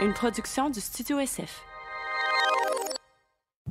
une production du Studio SF.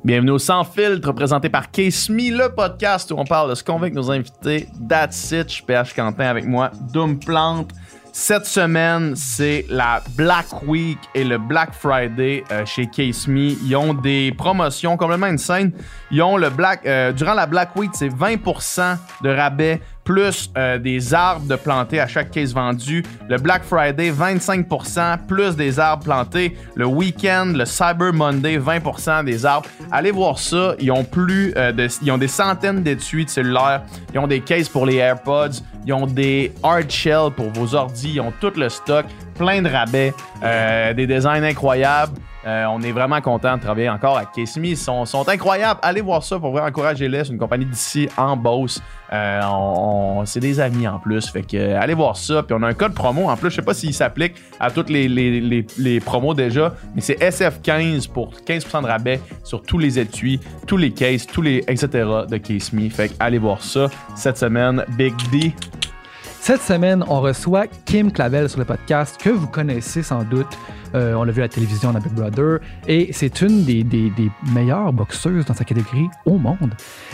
Bienvenue au Sans Filtre, présenté par Case Me, le podcast où on parle de ce qu'on veut avec nos invités. That's PH Quentin avec moi, Doom Plante. Cette semaine, c'est la Black Week et le Black Friday euh, chez Case Me. Ils ont des promotions complètement insane. Ils ont le Black... euh, durant la Black Week, c'est 20% de rabais plus euh, des arbres de planter à chaque case vendu. Le Black Friday, 25%, plus des arbres plantés. Le week-end, le Cyber Monday, 20% des arbres. Allez voir ça. Ils ont plus euh, de, ils ont des centaines d'étuis de cellulaires. Ils ont des cases pour les AirPods. Ils ont des hard shell pour vos ordis. Ils ont tout le stock. Plein de rabais. euh, des designs incroyables. Euh, on est vraiment content de travailler encore Case Me. Ils sont, incroyables. Allez voir ça pour vraiment encourager-les. C'est une compagnie d'ici en Beauce. Euh, c'est des amis en plus. Fait que euh, allez voir ça. Puis on a un code promo en plus. Je sais pas s'il s'applique à toutes les, promos déjà, mais c'est SF15 pour 15% de rabais sur tous les étuis, tous les cases, tous les etc. de Me. Fait que allez voir ça cette semaine. Big D. Cette semaine, on reçoit Kim Clavel sur le podcast que vous connaissez sans doute. Euh, on l'a vu à la télévision dans Big Brother. Et c'est une des, des- des meilleures boxeuses dans sa catégorie au monde.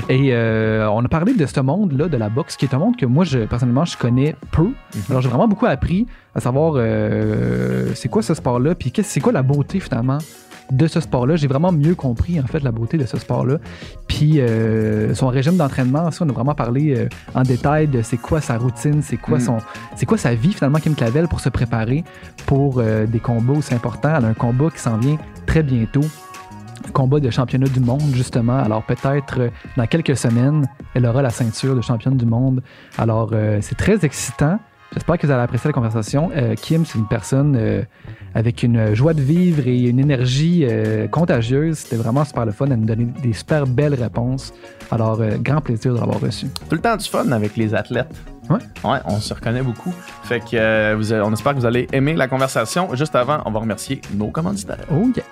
Et euh, on a parlé de ce monde-là, de la boxe, qui est un monde que moi, je, personnellement, je connais peu. Alors, j'ai vraiment beaucoup appris à savoir euh, c'est quoi ce sport-là, puis c'est quoi la beauté finalement de ce sport-là. J'ai vraiment mieux compris en fait la beauté de ce sport-là. Puis euh, son régime d'entraînement, ça, on a vraiment parlé euh, en détail de c'est quoi sa routine, c'est quoi Mm. son, c'est quoi sa vie finalement Kim Clavel pour se préparer pour euh, des combats aussi importants. Elle a un combat qui s'en vient très bientôt. Combat de championnat du monde, justement. Alors, peut-être euh, dans quelques semaines, elle aura la ceinture de championne du monde. Alors, euh, c'est très excitant. J'espère que vous allez apprécier la conversation. Euh, Kim, c'est une personne euh, avec une joie de vivre et une énergie euh, contagieuse. C'était vraiment super le fun. Elle nous donnait des super belles réponses. Alors, grand plaisir de l'avoir reçu. Tout le temps du fun avec les athlètes. Ouais. Ouais, on se reconnaît beaucoup. Fait que vous, on espère que vous allez aimer la conversation. Juste avant, on va remercier nos commanditaires. Oh yeah!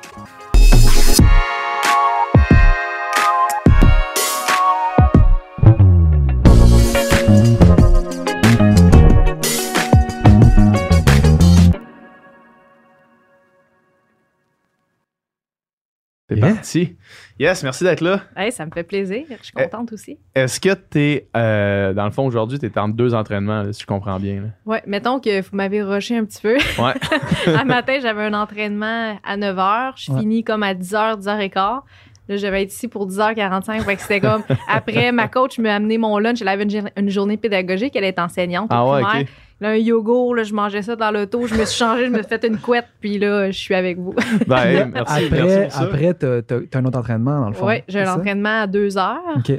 Parti. Yes, merci d'être là. Hey, ça me fait plaisir. Je suis Eh. contente aussi. Est-ce que tu es, dans le fond, aujourd'hui, tu es en deux entraînements, là, si je comprends bien. Ouais, mettons que vous m'avez rushé un petit peu. Ouais. un matin, j'avais un entraînement à 9 h. Je Ouais. finis comme à 10 h, 10 h 15. Là, je vais être ici pour 10h45. Fait que c'était comme. Après, ma coach m'a amené mon lunch. Elle avait une, jour- une journée pédagogique. Elle est enseignante. au Ah ouais, primaire. ok. Là, un yogourt, là, je mangeais ça dans l'auto. Je me suis changée, je me suis fait une couette. Puis là, je suis avec vous. Ben, hey, merci, après, merci après t'as, t'as- t'as un autre entraînement, dans le fond. Oui, j'ai un entraînement à 2 h.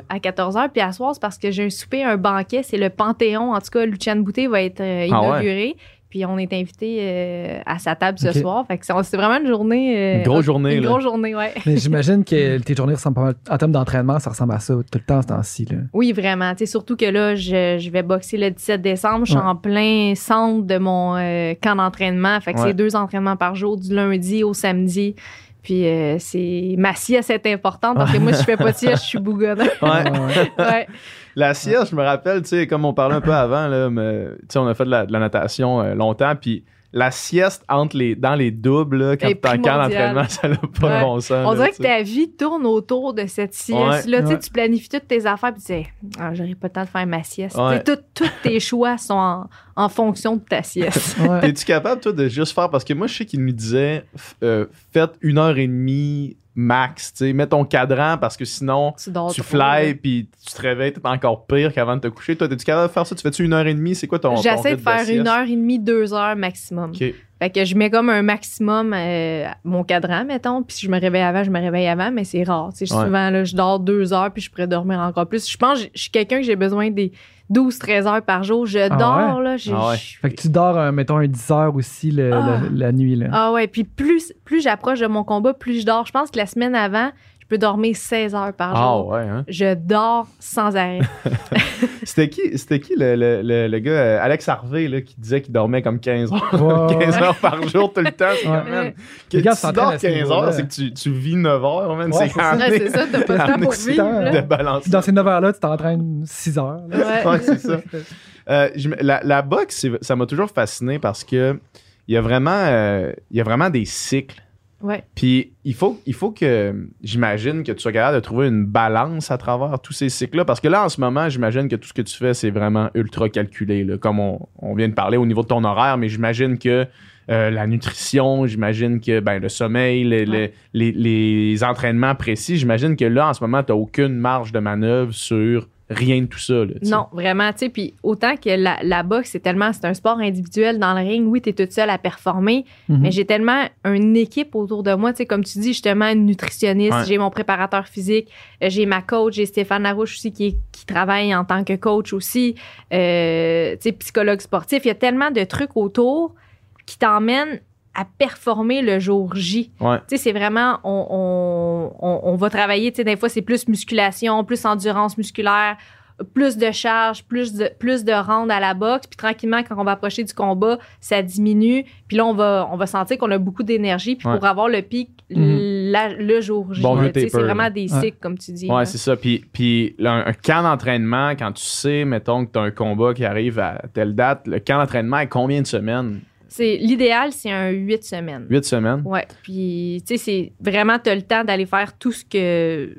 À 14h. Puis à soir, c'est parce que j'ai un souper, un banquet. C'est le Panthéon. En tout cas, Luciane Boutet va être euh, Ah ouais? Puis on est invité euh, à sa table ce soir. Fait que c'est vraiment une journée. euh, Une grosse journée, Une là. grosse journée, ouais. Mais j'imagine que tes journées ressemblent pas mal. En termes d'entraînement, ça ressemble à ça tout le temps, ce temps-ci. Oui, vraiment. Tu sais, surtout que là, je, je vais boxer le 17 décembre. Je suis Ouais. en plein centre de mon euh, camp d'entraînement. Fait que Ouais. c'est deux entraînements par jour, du lundi au samedi. Puis euh, c'est ma sieste est importante parce que moi, si je fais pas de sieste, je suis bougonnée. Ouais. Ouais. La sieste, je me rappelle, tu sais, comme on parlait un peu avant, là, mais, tu sais, on a fait de la, de la natation euh, longtemps, puis la sieste entre les, dans les doubles, là, quand Est t'es en camp primordiale. d'entraînement, ça n'a pas Ouais. de bon sens. On là, dirait que ta vie tourne autour de cette sieste-là. Tu sais, Ouais. Tu planifies toutes tes affaires, puis tu sais, ah, j'aurai pas le temps de faire ma sieste. Tout- Tous tes choix sont en, en fonction de ta sieste. T'es-tu capable, toi, de juste faire. Parce que moi, je sais qu'il nous disait euh, faites une heure et demie max. tu sais, Mets ton cadran parce que sinon, tu dors tu fly puis tu te réveilles, t'es encore pire qu'avant de te coucher. Toi, t'es-tu capable de faire ça? Tu fais-tu une heure et demie? C'est quoi ton. J'essaie de faire une heure et demie, deux heures maximum. Fait que je mets comme un maximum euh, mon cadran, mettons. Puis si je me réveille avant, je me réveille avant, mais c'est rare. Tu sais, Ouais. Souvent, là, je dors deux heures, puis je pourrais dormir encore plus. Je pense que je suis quelqu'un que j'ai besoin des 12-13 heures par jour. Je dors, là. Ah ouais. je- Fait que tu dors, euh, mettons, un 10 heures aussi le- Ah. la nuit. Là. Ah ouais, puis plus, plus j'approche de mon combat, plus je dors. Je pense que la semaine avant, je peux dormir 16 heures par Ah jour. ouais, hein? Je dors sans arrêt. C'était qui, c'était qui le, le, le, le gars, euh, Alex Harvey, là, qui disait qu'il dormait comme 15 heures, Ouais, 15 ouais. heures par jour tout le temps? C'est que gars tu dors à ce 15 niveau-là. heures, c'est que tu, tu vis 9 heures, man. Ouais, c'est c'est ça. quand Ouais, c'est ça, t'as pas le temps pour vivre. de dans ces 9 heures-là, tu t'entraînes 6 heures. Ouais. Ouais, c'est ça. Euh, la, la boxe, ça m'a toujours fasciné parce que il y a vraiment, euh, il y a vraiment des cycles. Ouais. Puis il faut, il faut que j'imagine que tu sois capable de trouver une balance à travers tous ces cycles-là. Parce que là, en ce moment, j'imagine que tout ce que tu fais, c'est vraiment ultra calculé. là, comme on, on vient de parler au niveau de ton horaire, mais j'imagine que euh, la nutrition, j'imagine que ben, le sommeil, le- le- Ouais. les, les entraînements précis, j'imagine que là, en ce moment, tu n'as aucune marge de manœuvre sur rien de tout ça. là, tu. Non, vraiment, tu sais, puis autant que la, la boxe, c'est tellement, c'est un sport individuel dans le ring, oui, t'es toute seule à performer, Mhm. mais j'ai tellement une équipe autour de moi, tu sais, comme tu dis, justement, une nutritionniste, Ouais. j'ai mon préparateur physique, euh, j'ai ma coach, j'ai Stéphane Larouche aussi qui travaille en tant que coach aussi, euh, tu sais, psychologue sportif, il y a tellement de trucs autour qui t'emmènent à performer le jour J. Ouais. Tu sais, c'est vraiment, on, on, on, on va travailler, tu sais, des fois, c'est plus musculation, plus endurance musculaire, plus de charge, plus de, plus de rondes à la boxe. Puis tranquillement, quand on va approcher du combat, ça diminue. Puis là, on va, on va sentir qu'on a beaucoup d'énergie. Puis Ouais. pour avoir le pic Mhm. la- le jour J, Bon c'est vraiment des Ouais. cycles, comme tu dis. Ouais, c'est ça. Puis, puis là, un, un camp d'entraînement, quand tu sais, mettons, que tu as un combat qui arrive à telle date, le camp d'entraînement est combien de semaines? C'est L'idéal, c'est un 8 semaines. Huit semaines? Ouais. Puis, tu sais, c'est vraiment, tu as le temps d'aller faire tout ce que.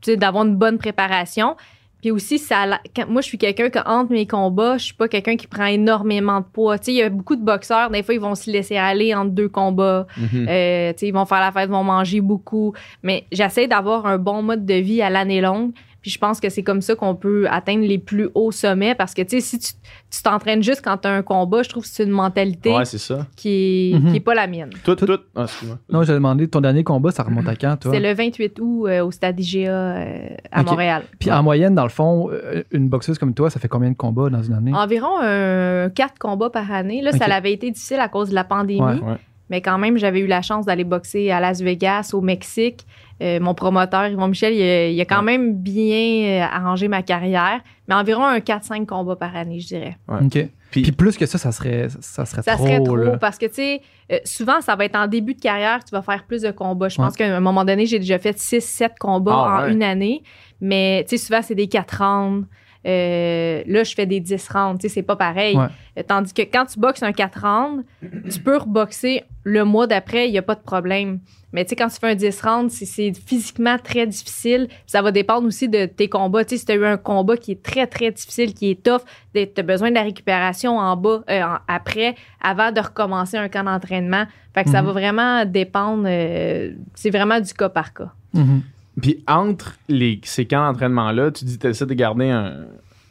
Tu sais, d'avoir une bonne préparation. Puis aussi, ça, quand- moi, je suis quelqu'un que entre mes combats, je suis pas quelqu'un qui prend énormément de poids. Tu sais, il y a beaucoup de boxeurs, des fois, ils vont se laisser aller entre deux combats. Mhm. Euh, tu sais, ils vont faire la fête, ils vont manger beaucoup. Mais j'essaie d'avoir un bon mode de vie à l'année longue. Puis je pense que c'est comme ça qu'on peut atteindre les plus hauts sommets. Parce que, tu sais, si tu tu t'entraînes juste quand tu as un combat, je trouve que c'est une mentalité Ouais, c'est ça. qui, est, Mhm. qui est pas la mienne. Tout, tout. Ah, excuse-moi. Non, j'ai demandé, ton dernier combat, ça remonte à quand, toi? C'est le 28 août euh, au stade IGA euh, à. Montréal. Puis en moyenne, dans le fond, euh, une boxeuse comme toi, ça fait combien de combats dans une année? Environ euh, quatre combats par année. Là, ça Ok. avait été difficile à cause de la pandémie. Ouais. Ouais. Mais quand même, j'avais eu la chance d'aller boxer à Las Vegas, au Mexique. Euh, mon promoteur, Yvon Michel, il a, il a quand même bien euh, arrangé ma carrière. Mais environ un 4-5 combats par année, je dirais. OK. Puis- Puis, plus que ça, ça serait, ça serait Ça trop. serait trop là. parce que, tu sais, euh, souvent, ça va être en début de carrière que tu vas faire plus de combats. Je Ouais. pense qu'à un moment donné, j'ai déjà fait 6-7 combats Ah, en ouais. une année. Mais, tu sais, souvent, c'est des 4 rounds. Euh, là, je fais des 10 rounds. Tu sais, c'est pas pareil. Ouais. Euh, Tandis que quand tu boxes un 4 rounds, tu peux reboxer le mois d'après, il n'y a pas de problème. Mais tu sais, quand tu fais un 10 rounds, c'est- physiquement très difficile. Ça va dépendre aussi de tes combats. Tu sais, si tu as eu un combat qui est très, très difficile, qui est tough, tu as besoin de la récupération en bas, euh, en- après, avant de recommencer un camp d'entraînement. Fait que ça Mhm. va vraiment dépendre. euh, c'est vraiment du cas par cas. Mhm. Puis entre les, ces camps d'entraînement-là, tu dis que tu essaies de garder un,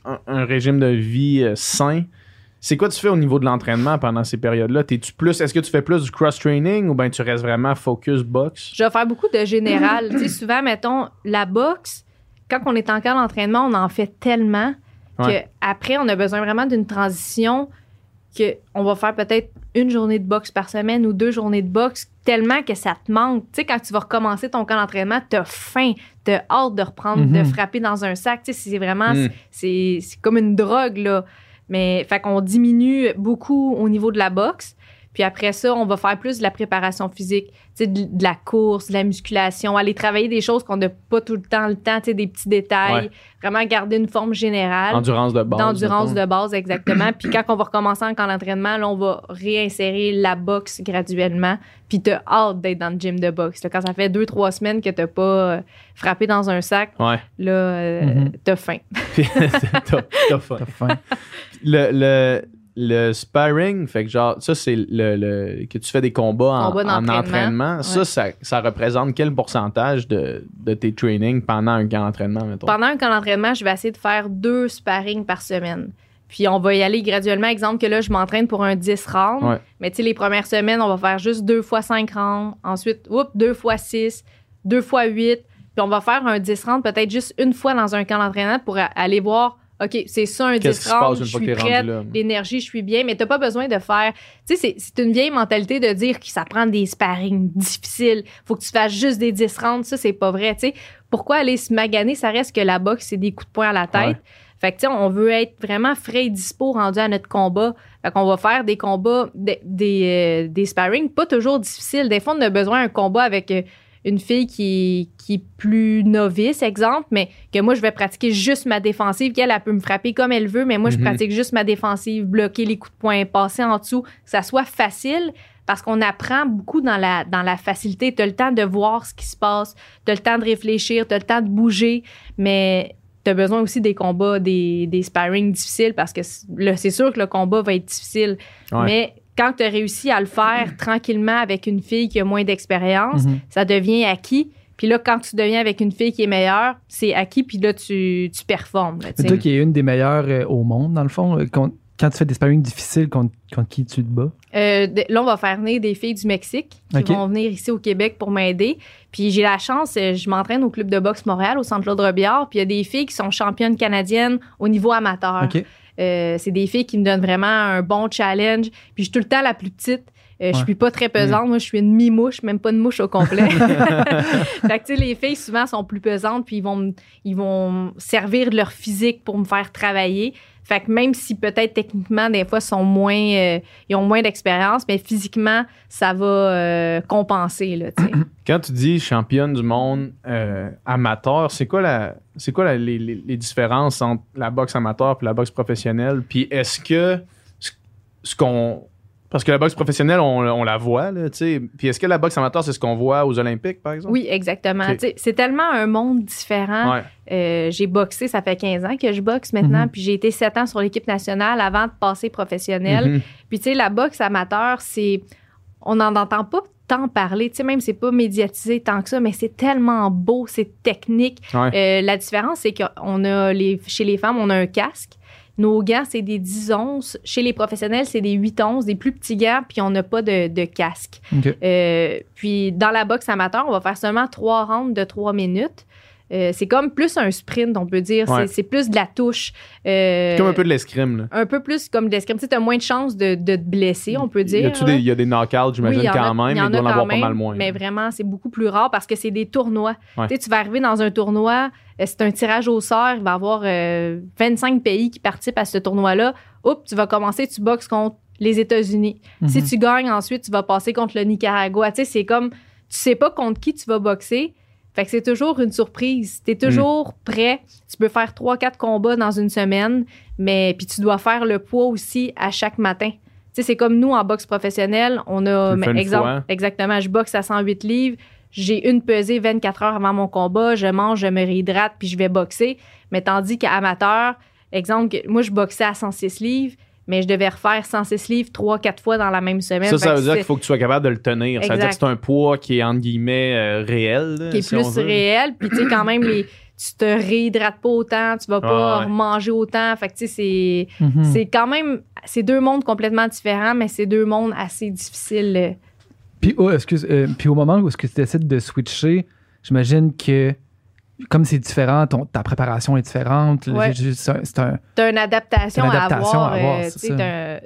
un- un régime de vie euh, sain. C'est quoi tu fais au niveau de l'entraînement pendant ces périodes-là? T'es-tu plus, est-ce que tu fais plus du cross-training ou bien tu restes vraiment focus box? Je vais faire beaucoup de général. tu sais, souvent, mettons, la boxe, quand on est en camp d'entraînement, on en fait tellement Ouais. qu'après, on a besoin vraiment d'une transition que on va faire peut-être une journée de boxe par semaine ou deux journées de boxe tellement que ça te manque. Tu sais, quand tu vas recommencer ton camp d'entraînement, t'as faim, t'as hâte de reprendre, de Mhm. frapper dans un sac. Tu sais, c'est vraiment, Mm. c'est c'est comme une drogue, là. Mais, fait qu'on diminue beaucoup au niveau de la boxe. Puis après ça, on va faire plus de la préparation physique, tu sais, de, de la course, de la musculation, aller travailler des choses qu'on n'a pas tout le temps le temps, tu sais, des petits détails, Ouais. vraiment garder une forme générale. Endurance de base. D'endurance de base, exactement. puis quand on va recommencer en camp d'entraînement, là, on va réinsérer la boxe graduellement. Puis t'as hâte d'être dans le gym de boxe. là. Quand ça fait deux, trois semaines que t'as pas euh, frappé dans un sac, Ouais. là, euh, t'as faim. Puis t'as- t'as faim. T'as faim. Le, le, le sparring, fait que genre, ça, c'est le, le- que tu fais des combats en, entraînement. Ça, Ouais. ça, ça représente quel pourcentage de, de tes trainings pendant un camp d'entraînement, mettons? Pendant un camp d'entraînement, je vais essayer de faire deux sparring par semaine. Puis on va y aller graduellement. Exemple que là, je m'entraîne pour un 10 rounds. Ouais. Mais tu sais, les premières semaines, on va faire juste deux fois 5 rounds. Ensuite, oups, deux fois 6, deux fois 8. Puis on va faire un 10 rounds peut-être juste une fois dans un camp d'entraînement pour aller voir, OK, c'est ça un 10 Qu'est-ce qui se passe rounds, une je fois suis prête, là? l'énergie, je suis bien. Mais t'as pas besoin de faire... Tu sais, c'est- c'est une vieille mentalité de dire que ça prend des sparring difficiles. Faut que tu fasses juste des 10 rounds. Ça, c'est pas vrai, tu sais. Pourquoi aller se maganer? Ça reste que la boxe, c'est des coups de poing à la tête. Ouais. Fait que, tu sais, on veut être vraiment frais et dispo rendu à notre combat. Fait qu'on va faire des combats, des, des, euh, des sparring, pas toujours difficiles. Des fois, on a besoin d'un combat avec euh, une fille qui, qui est plus novice, exemple, mais que moi, je vais pratiquer juste ma défensive, qu'elle, elle peut me frapper comme elle veut, mais moi, je Mhm. pratique juste ma défensive, bloquer les coups de poing, passer en dessous, que ça soit facile, parce qu'on apprend beaucoup dans la, dans la facilité. Tu as le temps de voir ce qui se passe, tu as le temps de réfléchir, tu as le temps de bouger, mais tu as besoin aussi des combats, des, des sparring difficiles, parce que c'est sûr que le combat va être difficile, Ouais. mais quand tu as réussi à le faire tranquillement avec une fille qui a moins d'expérience, Mhm. ça devient acquis. Puis là, quand tu deviens avec une fille qui est meilleure, c'est acquis, puis là, tu, tu performes. là, sais. toi qui es une des meilleures euh, au monde, dans le fond, euh, quand, quand tu fais des sparring difficiles, contre, contre qui tu te bats? Euh, là, on va faire venir des filles du Mexique qui vont venir ici au Québec pour m'aider. Puis j'ai la chance, je m'entraîne au club de boxe Montréal, au centre Claude Robillard. Puis il y a des filles qui sont championnes canadiennes au niveau amateur. Euh, c'est des filles qui me donnent vraiment un bon challenge. Puis je suis tout le temps la plus petite. Euh, Je Ouais. suis pas très pesante. Moi, je suis une mi-mouche, même pas une mouche au complet. fait que, les filles, souvent, sont plus pesantes, puis ils vont, me- ils vont servir de leur physique pour me faire travailler. Fait que même si peut-être techniquement, des fois, sont moins, euh, ils ont moins d'expérience, mais physiquement, ça va euh, compenser, là. Quand tu dis championne du monde euh, amateur, c'est quoi la c'est quoi la- les, différences entre la boxe amateur et la boxe professionnelle? Puis est-ce que ce qu'on parce que la boxe professionnelle, on, on la voit, là, tu sais. Puis est-ce que la boxe amateur, c'est ce qu'on voit aux Olympiques, par exemple? Oui, exactement. Ok. Tu sais, C'est tellement un monde différent. Ouais. Euh, j'ai boxé, ça fait 15 ans que je boxe maintenant, Mhm. puis j'ai été 7 ans sur l'équipe nationale avant de passer professionnelle. Mhm. Puis tu sais, la boxe amateur, c'est. On n'en entend pas tant parler. Tu sais, même c'est pas médiatisé tant que ça, mais c'est tellement beau, c'est technique. Ouais. Euh, la différence, c'est qu'on a les, chez les femmes, on a un casque. Nos gants, c'est des 10 onces. Chez les professionnels, c'est des 8 onces, des plus petits gants, puis on n'a pas de, de casque. Euh, puis dans la boxe amateur, on va faire seulement trois rounds de trois minutes. Euh, c'est comme plus un sprint, on peut dire. Ouais. C'est- plus de la touche. Euh, comme un peu de l'escrime, là. un peu plus comme de l'escrime. Tu as moins de chances de, de te blesser, on peut dire. il y a des knockouts, j'imagine, Oui, a- quand même, il y mais en doit en pas mal moins. Mais vraiment, c'est beaucoup plus rare parce que c'est des tournois. Ouais. Tu sais, tu vas arriver dans un tournoi, c'est un tirage au sort, il va y avoir euh, 25 pays qui participent à ce tournoi-là. Oups, tu vas commencer, tu boxes contre les États-Unis. Si Mhm. tu gagnes, ensuite, tu vas passer contre le Nicaragua. Tu sais, c'est comme, tu sais pas contre qui tu vas boxer. Fait que c'est toujours une surprise. Tu es toujours prêt. Tu peux faire 3-4 combats dans une semaine, mais puis tu dois faire le poids aussi à chaque matin. Tu sais, c'est comme nous en boxe professionnelle, on a, exemple, fois. exactement, je boxe à 108 livres, j'ai une pesée 24 heures avant mon combat, je mange, je me réhydrate, puis je vais boxer. Mais tandis qu'amateur, exemple, moi, je boxais à 106 livres, mais je devais refaire 106 livres 3-4 fois dans la même semaine. Ça, ça veut dire qu'il faut que tu sois capable de le tenir. Ça veut dire que c'est un poids qui est, entre guillemets, euh, réel. là, qui est si on plus veut. réel. Puis, tu sais, quand même, les, tu te réhydrates pas autant, tu vas pas Ah ouais. manger autant. Fait que, tu sais, c'est, Mhm. c'est quand même, c'est deux mondes complètement différents, mais c'est deux mondes assez difficiles. Puis, oh, excuse, euh, puis au moment où est-ce que tu décides de switcher, j'imagine que comme c'est différent, ton- ta préparation est différente. Ouais. C'est un, une adaptation, T'as une adaptation à avoir. à avoir, euh, un-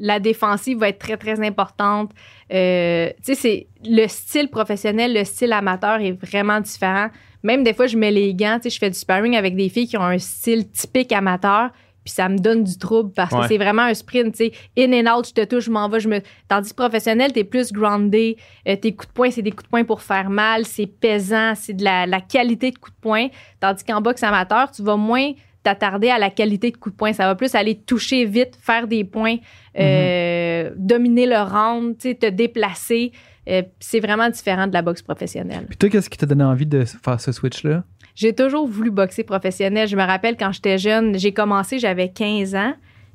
la défensive va être très, très importante. Euh, tu sais, c'est le style professionnel, le style amateur est vraiment différent. Même des fois, je mets les gants. Je fais du sparring avec des filles qui ont un style typique amateur. Puis ça me donne du trouble parce Ouais. que c'est vraiment un sprint, tu sais. In and out, je te touche, je m'en vais, je me. Tandis que professionnel, t'es plus groundé. Euh, tes coups de poing, c'est des coups de poing pour faire mal. C'est pesant. C'est de la, la qualité de coups de poing. Tandis qu'en boxe amateur, tu vas moins t'attarder à la qualité de coup de poing. Ça va plus aller toucher vite, faire des points, euh, dominer le round, tu sais, te déplacer. Euh, c'est vraiment différent de la boxe professionnelle. Puis toi, qu'est-ce qui t'a donné envie de faire ce switch-là? J'ai toujours voulu boxer professionnel. Je me rappelle quand j'étais jeune, j'ai commencé, j'avais 15 ans.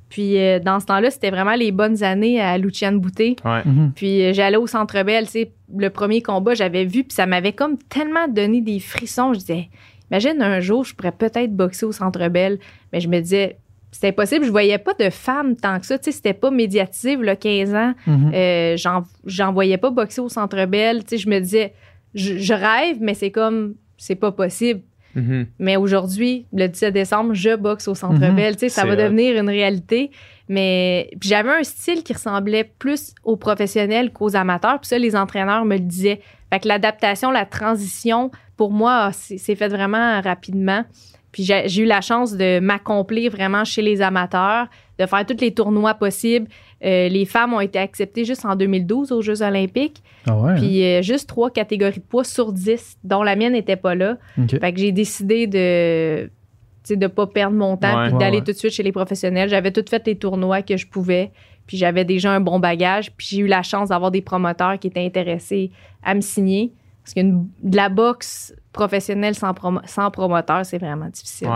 Puis euh, dans ce temps-là, c'était vraiment les bonnes années à Luciane Boutet. Ouais. Mhm. Puis euh, j'allais au Centre Bell, tu sais, le premier combat, j'avais vu, puis ça m'avait comme tellement donné des frissons. Je disais, imagine un jour, je pourrais peut-être boxer au Centre Bell. Mais je me disais, c'était impossible. Je voyais pas de femmes tant que ça. Tu sais, c'était pas médiatisé, là, 15 ans. Mhm. Euh, j'en, j'en voyais pas boxer au Centre Bell. Tu sais, je me disais, je, je rêve, mais c'est comme, c'est pas possible. Mhm. Mais aujourd'hui, le 17 décembre, je boxe au Centre. Bell. Sais, ça va devenir une réalité. Mais j'avais un style qui ressemblait plus aux professionnels qu'aux amateurs. Puis ça, les entraîneurs me le disaient. Fait que l'adaptation, la transition, pour moi, c'est c'est fait vraiment rapidement. Puis j'ai eu la chance de m'accomplir vraiment chez les amateurs, de faire tous les tournois possibles. Euh, les femmes ont été acceptées juste en 2012 aux Jeux olympiques. Ah ouais. Puis euh, juste trois catégories de poids sur 10, dont la mienne n'était pas là. Ok. Fait que j'ai décidé de de pas perdre mon temps Ouais. puis Ouais, d'aller ouais. tout de suite chez les professionnels. J'avais tout fait les tournois que je pouvais. Puis j'avais déjà un bon bagage. Puis j'ai eu la chance d'avoir des promoteurs qui étaient intéressés à me signer. Parce que de la boxe professionnelle sans, sans promoteur, c'est vraiment difficile.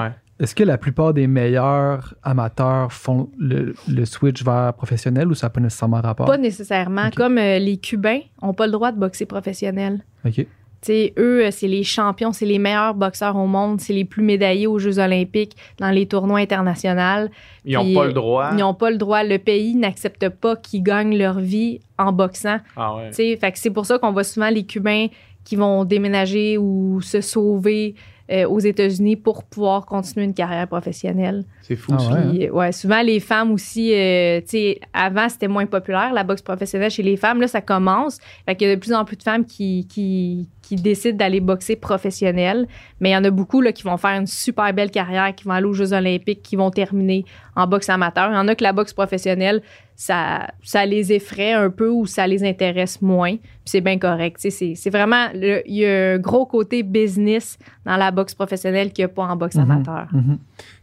Est-ce que la plupart des meilleurs amateurs font le, le switch vers professionnel ou ça n'a pas nécessairement rapport? Pas nécessairement. Comme euh, les Cubains n'ont pas le droit de boxer professionnel. OK. Tu sais, eux, euh, c'est les champions, c'est les meilleurs boxeurs au monde, c'est les plus médaillés aux Jeux olympiques, dans les tournois internationaux. Ils n'ont pas le droit. Ils n'ont pas le droit. Le pays n'accepte pas qu'ils gagnent leur vie en boxant. Ah ouais. C'est pour ça qu'on voit souvent les Cubains qui vont déménager ou se sauver euh, aux États-Unis pour pouvoir continuer une carrière professionnelle. C'est fou Ah ouais. Puis, ouais, souvent les femmes aussi, euh, tu sais, avant c'était moins populaire la boxe professionnelle chez les femmes. Là, ça commence. Fait qu'il y a de plus en plus de femmes qui, qui, qui décident d'aller boxer professionnel. Mais il y en a beaucoup là, qui vont faire une super belle carrière, qui vont aller aux Jeux Olympiques, qui vont terminer en boxe amateur. Il y en a que la boxe professionnelle, ça, ça les effraie un peu ou ça les intéresse moins. Puis c'est bien correct. C'est c'est vraiment, le- il y a un gros côté business dans la boxe professionnelle qu'il n'y a pas en boxe Mhm. amateur. Mhm.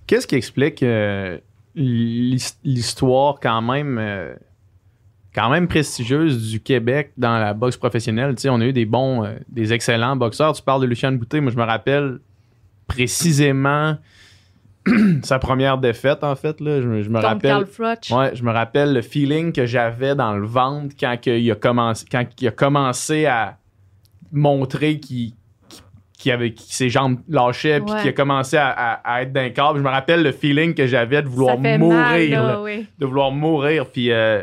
Qu'est-ce qui explique euh, l'his- l'histoire quand même euh, quand même prestigieuse du Québec dans la boxe professionnelle? Tu sais, on a eu des bons, euh, des excellents boxeurs. Tu parles de Lucien Boutet. Moi, je me rappelle précisément sa première défaite, en fait. Là. Je, me- je me Contre rappelle. Carl. Ouais, je me rappelle le feeling que j'avais dans le ventre quand que il a commencé quand il a commencé à montrer qu'il avait ses jambes lâchaient puis Ouais. qu'il a commencé à, à- à être d'un corps. Je me rappelle le feeling que j'avais de vouloir mourir, mal, là, là. oui. de vouloir mourir puis euh,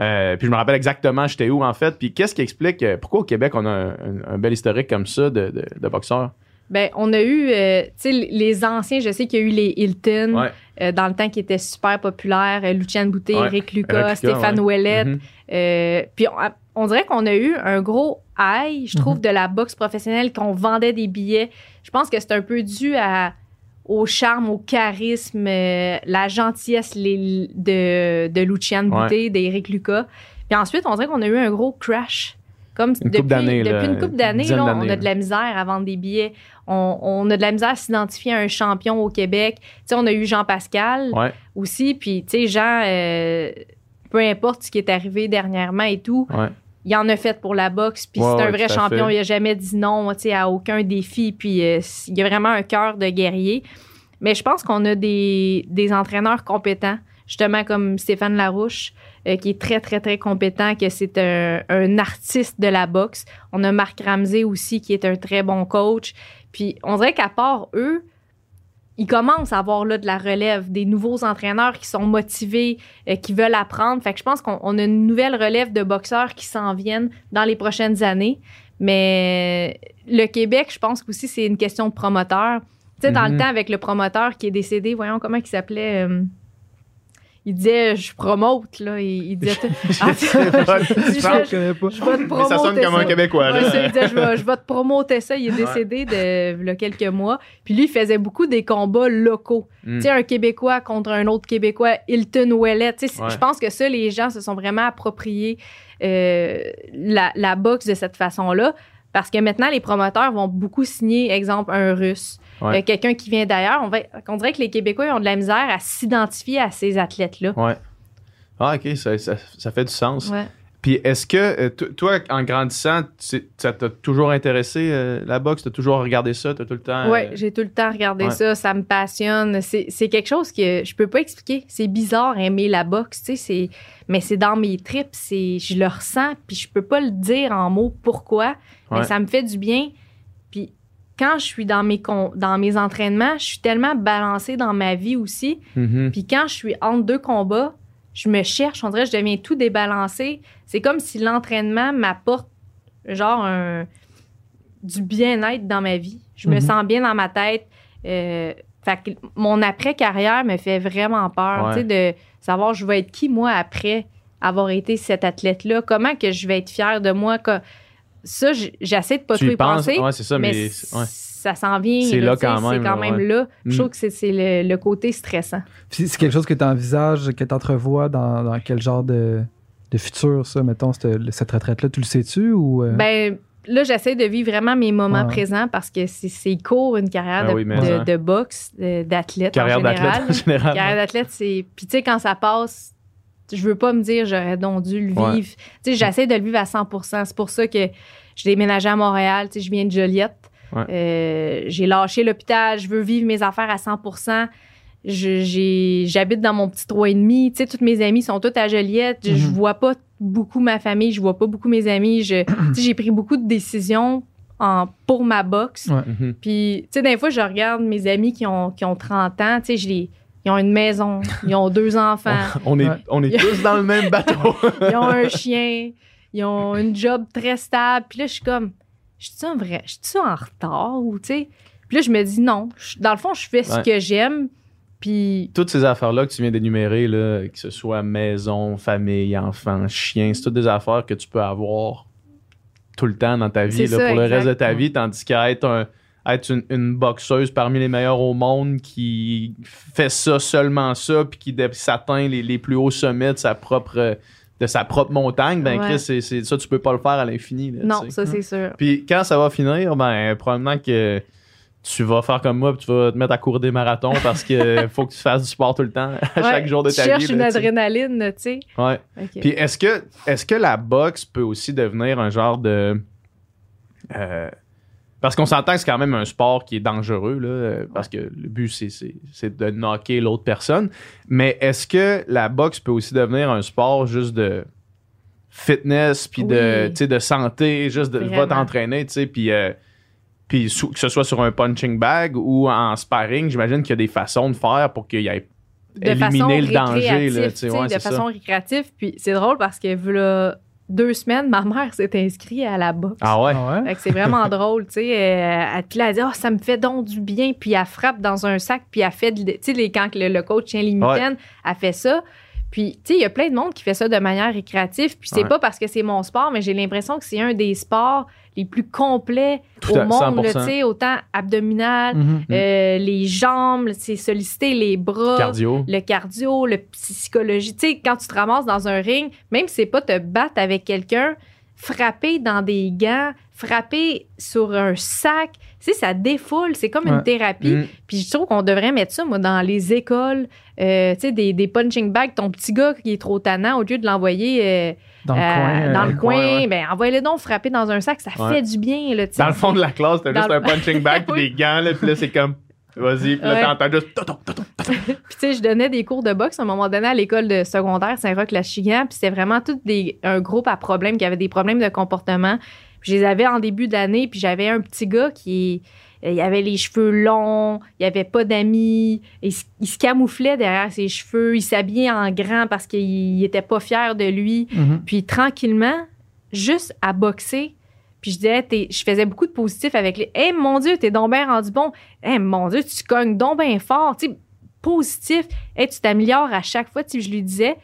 euh, puis je me rappelle exactement j'étais où en fait. Puis qu'est-ce qui explique euh, pourquoi au Québec on a un, un- un bel historique comme ça de, de, de boxeurs? Ben, on a eu, euh, tu sais, les anciens, je sais qu'il y a eu les Hilton Ouais. euh, dans le temps qui étaient super populaires, Luciane Boutet, Ouais. Eric Lucas, Stéphane ouais. Ouellette. Mhm. Euh, puis on, on dirait qu'on a eu un gros high, je trouve, de la boxe professionnelle, qu'on vendait des billets. Je pense que c'est un peu dû à, au charme, au charisme, euh, la gentillesse les- de, de Luciane Ouais. Boutet, d'Éric Lucas. Puis ensuite, on dirait qu'on a eu un gros crash. Comme Une depuis, d'années, là, depuis une couple d'années, on a de la misère à vendre des billets. On, on a de la misère à s'identifier à un champion au Québec. Tu sais, on a eu Jean Pascal Ouais. aussi. Puis, tu sais, Jean, euh, peu importe ce qui est arrivé dernièrement et tout, Ouais. Il en a fait pour la boxe. Puis Ouais, c'est un vrai champion. fait. Il a jamais dit non à aucun défi. Puis euh, il a vraiment un cœur de guerrier. Mais je pense qu'on a des, des entraîneurs compétents, justement comme Stéphane Larouche, euh, qui est très, très, très compétent, que c'est un, un artiste de la boxe. On a Marc Ramsey aussi, qui est un très bon coach. Puis on dirait qu'à part eux, ils commencent à avoir là, de la relève, des nouveaux entraîneurs qui sont motivés, euh, qui veulent apprendre. Fait que je pense qu'on on a une nouvelle relève de boxeurs qui s'en viennent dans les prochaines années. Mais le Québec, je pense qu'aussi c'est une question de promoteur. Tu sais, dans le temps, avec le promoteur qui est décédé, voyons comment il s'appelait. euh, il disait, je promote, là. Il, il disait. Ah, Je je, vais te Mais promoter ça sonne comme un Québécois. Ouais, là. ça, il disait, je, vais, je vais te promoter ça. Il est décédé de là, quelques mois. Puis lui, il faisait beaucoup des combats locaux. Mm. Tu sais, un Québécois contre un autre Québécois, Hilton Ouellet. Tu sais, Ouais. Je pense que ça, les gens se sont vraiment appropriés euh, la, la boxe de cette façon-là. Parce que maintenant, les promoteurs vont beaucoup signer, exemple, un Russe, Ouais. euh, quelqu'un qui vient d'ailleurs. On, va- on dirait que les Québécois ont de la misère à s'identifier à ces athlètes-là. Ouais. Ah, ok, ça, ça, ça fait du sens. Ouais. Puis est-ce que, euh, to- toi, en grandissant, ça t'a toujours intéressé, euh, la boxe? T'as toujours regardé ça? T'as tout le temps. Oui, j'ai tout le temps regardé ouais. ça. Ça me passionne. C'est quelque chose que je peux pas expliquer. C'est bizarre aimer la boxe, tu sais. Mais c'est dans mes tripes. Je le ressens, puis je peux pas le dire en mots pourquoi, mais Ouais. ça me fait du bien. Quand je suis dans mes, dans mes entraînements, je suis tellement balancée dans ma vie aussi. mhm. Puis quand je suis entre deux combats, je me cherche. On dirait que je deviens tout débalancé. C'est comme si l'entraînement m'apporte genre un, du bien-être dans ma vie. Je me Mhm. sens bien dans ma tête. Euh, fait que mon après-carrière me fait vraiment peur. Ouais. De savoir je vais être qui, moi, après avoir été cet athlète-là. Comment que je vais être fière de moi? que- Ça, j'essaie de pas tu trop y penser. Ouais, c'est ça, mais. mais c'est- ouais. ça s'en vient. C'est là quand même, C'est quand là, même ouais. là. Je Mm. trouve que c'est- c'est le, le côté stressant. Puis c'est quelque chose que tu envisages, que tu entrevois dans, dans quel genre de, de futur, ça, mettons, cette, cette retraite-là? Tu le sais-tu ou. euh? Ben, là, j'essaie de vivre vraiment mes moments Ouais. présents parce que c'est- c'est court, une carrière Ben de, oui, mais de, ça. de boxe, d'athlète en Carrière général. d'athlète en général. Carrière d'athlète, c'est. Puis, tu sais, quand ça passe, je veux pas me dire j'aurais donc dû le vivre. Ouais. Tu sais, j'essaie de le vivre à 100% C'est pour ça que j'ai déménagé à Montréal. Tu sais, je viens de Joliette. Ouais. Euh, j'ai lâché l'hôpital. Je veux vivre mes affaires à 100 Je- j'ai- J'habite dans mon petit 3,5. Tu sais, tous mes amis sont tous à Joliette. Je, je Mhm. vois pas beaucoup ma famille. Je vois pas beaucoup mes amis. Je, tu sais, j'ai pris beaucoup de décisions en, pour ma boxe. Ouais. Mhm. Puis, tu sais, des fois, je regarde mes amis qui ont, qui ont 30 ans, tu sais, je les- ils ont une maison, ils ont deux enfants, On est, Ouais. on est tous dans le même bateau. ils ont un chien, ils ont une job très stable. Puis là, je suis comme, je suis en vrai, je suis en retard ou, tu sais? Puis là, je me dis non. Je- Dans le fond, je fais ce que j'aime. Puis, toutes ces affaires-là que tu viens d'énumérer, là, que ce soit maison, famille, enfant, chien, c'est toutes des affaires que tu peux avoir tout le temps dans ta vie là, ça, pour le reste de ta vie, tandis qu'être un- être une, une boxeuse parmi les meilleurs au monde qui fait ça, seulement ça, puis qui s'atteint les, les plus hauts sommets de sa propre, de sa propre montagne, ben Ouais. Chris, c'est, ça, tu peux pas le faire à l'infini. non, ça, c'est sûr. Puis quand ça va finir, ben probablement que tu vas faire comme moi, puis tu vas te mettre à courir des marathons parce que faut que tu fasses du sport tout le temps, à chaque jour de tu ta cherches vie. une là, tu sais. adrénaline, tu sais. Ouais. Puis est-ce que, est-ce que la boxe peut aussi devenir un genre de. euh, parce qu'on s'entend que c'est quand même un sport qui est dangereux, là, parce que le but, c'est, de knocker l'autre personne. Mais est-ce que la boxe peut aussi devenir un sport juste de fitness, puis de, Oui. santé, juste de va t'entraîner, puis. euh, puis que ce soit sur un punching bag ou en sparring, j'imagine qu'il y a des façons de faire pour qu'il y ait de éliminer façon le danger, là, ouais, de c'est façon récréative. Puis c'est drôle parce que voilà deux semaines, ma mère s'est inscrite à la boxe. Ah ouais? Ah ouais? Fait que c'est vraiment drôle, tu sais. euh, elle, puis là, elle dit, oh, ça me fait donc du bien. Puis elle frappe dans un sac, puis elle fait, de- tu sais, les- quand le, le coach tient les mitaines, elle fait ça. Puis, tu sais, il y a plein de monde qui fait ça de manière récréative. Puis c'est Ouais. pas parce que c'est mon sport, mais j'ai l'impression que c'est un des sports les plus complets Tout au à- monde, là, 100%. tu sais, autant abdominal, Mhm. euh, les jambes, c'est solliciter les bras Cardio. le cardio, le psychologie. Tu sais, quand tu te ramasses dans un ring, même si c'est pas te battre avec quelqu'un, frapper dans des gants, frapper sur un sac, tu sais, ça défoule. C'est comme Ouais. une thérapie. Mm. Puis je trouve qu'on devrait mettre ça, moi, dans les écoles. Euh, tu sais, des, des punching bags. Ton petit gars qui est trop tannant, au lieu de l'envoyer euh, Dans le euh, coin. dans euh, le coin, ouais. ben envoie-le donc frapper dans un sac. Ça Ouais. fait du bien, là. Dans le fond de la classe, t'as Dans juste le- un punching bag puis des gants, là, puis là, c'est comme, vas-y, puis là, Ouais. t'entends juste. Puis, tu sais, je donnais des cours de boxe à un moment donné à l'école de secondaire Saint-Roch-la-Chigan. Puis, c'était vraiment tout des, un groupe à problème qui avait des problèmes de comportement. Puis, je les avais en début d'année. Puis, j'avais un petit gars qui il avait les cheveux longs, il avait pas d'amis, il, se- il se camouflait derrière ses cheveux, il s'habillait en grand parce qu'il il était pas fier de lui. Mhm. Puis tranquillement, juste à boxer, puis je disais, je faisais beaucoup de positifs avec les. Hey, mon Dieu, t'es donc bien rendu bon. Hey, mon Dieu, tu cognes donc bien fort. Tu sais, positif. Hey, tu t'améliores à chaque fois, tu sais, je lui disais.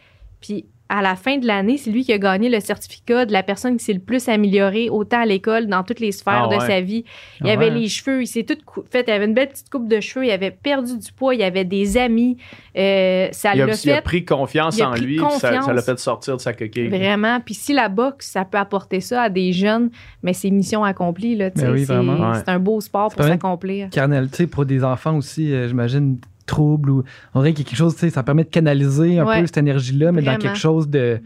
Puis à la fin de l'année, c'est lui qui a gagné le certificat de la personne qui s'est le plus améliorée, autant à l'école, dans toutes les sphères Ah de sa vie. Il Ah avait ouais. les cheveux, il s'est tout cou- fait, il avait une belle petite coupe de cheveux, il avait perdu du poids, il avait des amis. Euh, ça Il a, l'a il a fait pris confiance il a en pris lui, puis ça, confiance. ça l'a fait sortir de sa coquille. Vraiment. Puis si la boxe, ça peut apporter ça à des jeunes, mais c'est mission accomplie. Là, Ben oui, c'est, vraiment. Ouais. c'est un beau sport pour s'accomplir. Carnalité pour des enfants aussi, euh, j'imagine, troubles ou on dirait qu'il y a quelque chose, tu sais, ça permet de canaliser un Ouais. peu cette énergie-là, mais dans quelque chose de,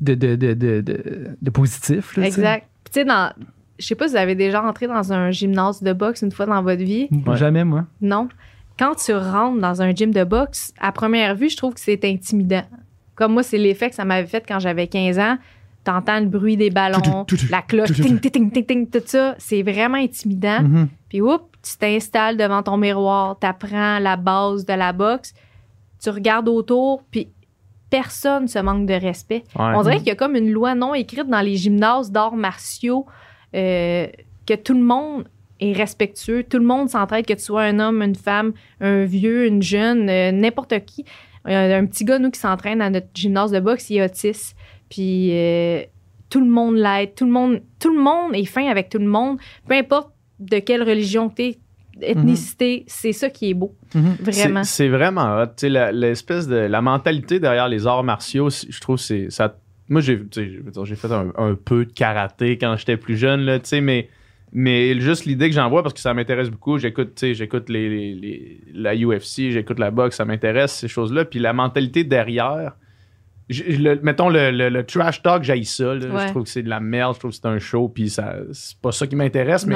de, de, de, de, de- de positif. là. Exact. Puis tu sais, dans... je sais pas si vous avez déjà entré dans un gymnase de boxe une fois dans votre vie. Ouais. Jamais, moi. Non. Quand tu rentres dans un gym de boxe, à première vue, je trouve que c'est intimidant. Comme moi, c'est l'effet que ça m'avait fait quand j'avais 15 ans. T'entends le bruit des ballons, Tout, tout, tout, la cloche, ting, ting, ting, ting, ting, tout ça. C'est vraiment intimidant. Mhm. Puis, oups, tu t'installes devant ton miroir, t'apprends la base de la boxe, tu regardes autour, puis personne se manque de respect. Ouais. On dirait qu'il y a comme une loi non écrite dans les gymnases d'arts martiaux euh, que tout le monde est respectueux, tout le monde s'entraide, que tu sois un homme, une femme, un vieux, une jeune, euh, n'importe qui. Il y a un petit gars, nous, qui s'entraîne à notre gymnase de boxe, il est autiste. Puis euh, tout le monde l'aide, tout le monde, tout le monde est fin avec tout le monde. Peu importe de quelle religion t'es, ethnicité, c'est ça qui est beau. Mhm. Vraiment. C'est vraiment hot. Tu l'espèce de. La mentalité derrière les arts martiaux, je trouve c'est ça. Moi, j'ai tu fait un, un peu de karaté quand j'étais plus jeune, là, tu sais, mais. Mais juste l'idée que j'en vois, parce que ça m'intéresse beaucoup, j'écoute, tu les, les- les- la UFC, j'écoute la boxe, ça m'intéresse, ces choses-là. Puis la mentalité derrière, le- mettons le, le- le trash talk, j'haïs ça. là. Ouais. Je trouve que c'est de la merde, je trouve que c'est un show, puis ça, c'est pas ça qui m'intéresse. Mais.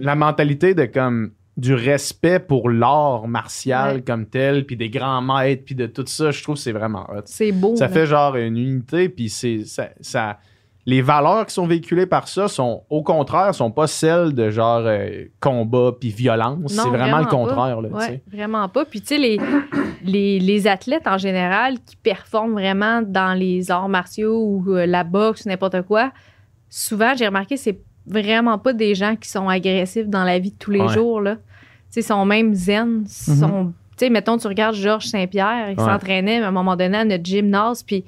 La mentalité de comme du respect pour l'art martial Ouais. comme tel, puis des grands maîtres, puis de tout ça, je trouve que c'est vraiment hot. C'est beau. Ça fait genre une unité, puis c'est ça, ça- les valeurs qui sont véhiculées par ça sont au contraire sont pas celles de genre euh, combat puis violence, c'est vraiment, vraiment le contraire là, Ouais, vraiment pas. Puis, tu sais, les, les, les athlètes en général qui performent vraiment dans les arts martiaux ou euh, la boxe n'importe quoi, souvent, j'ai remarqué, c'est vraiment pas des gens qui sont agressifs dans la vie de tous les Ouais. jours. Là. Sont même zen. sont, Tu sais, mettons, tu regardes Georges Saint-Pierre, il Ouais. s'entraînait à un moment donné à notre gymnase, puis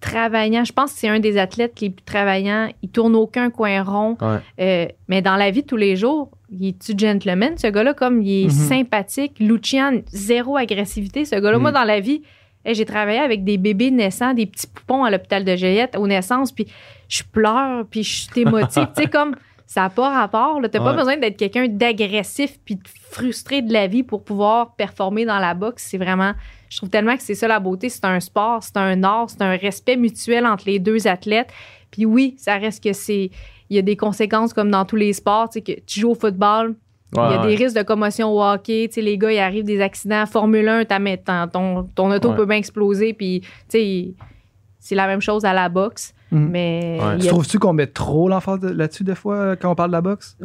travaillant, je pense que c'est un des athlètes les plus travaillants. Il tourne aucun coin rond. Ouais. Euh, mais dans la vie de tous les jours, il est-tu gentleman, ce gars-là? Comme il est Mhm. sympathique. Lucian, zéro agressivité. Ce gars-là, moi, Mhm. dans la vie, j'ai travaillé avec des bébés naissants, des petits poupons à l'hôpital de Joliette aux naissances, puis je pleure, puis je suis émotive. tu sais, comme ça n'a pas rapport. Tu n'as pas besoin d'être quelqu'un d'agressif puis de frustré de la vie pour pouvoir performer dans la boxe. C'est vraiment... Je trouve tellement que c'est ça la beauté. C'est un sport, c'est un art, c'est un respect mutuel entre les deux athlètes. Puis oui, ça reste que c'est... Il y a des conséquences comme dans tous les sports. Tu sais, que tu joues au football, il y a Ouais, des risques de commotion au hockey. Tu sais, les gars, il arrive des accidents. Formule 1, ta met- ton, ton, ton auto peut bien exploser. Puis, tu sais, c'est la même chose à la boxe. Mhm. Mais Ouais. a- trouves-tu qu'on met trop l'emphase de- là-dessus des fois euh, quand on parle de la boxe?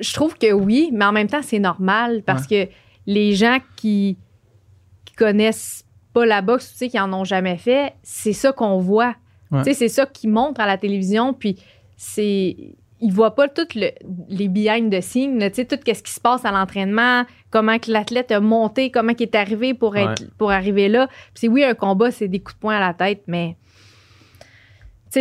je trouve que oui, mais en même temps, c'est normal parce que les gens qui, qui connaissent pas la boxe, tu sais, qui en ont jamais fait, c'est ça qu'on voit. Ouais. Tu sais, c'est ça qu'ils montrent à la télévision, puis c'est ils voient pas toutes le- les behind the scenes, tu sais, tout ce qui se passe à l'entraînement, comment que l'athlète a monté, comment il est arrivé pour être pour arriver là. Puis c'est oui un combat, c'est des coups de poing à la tête, mais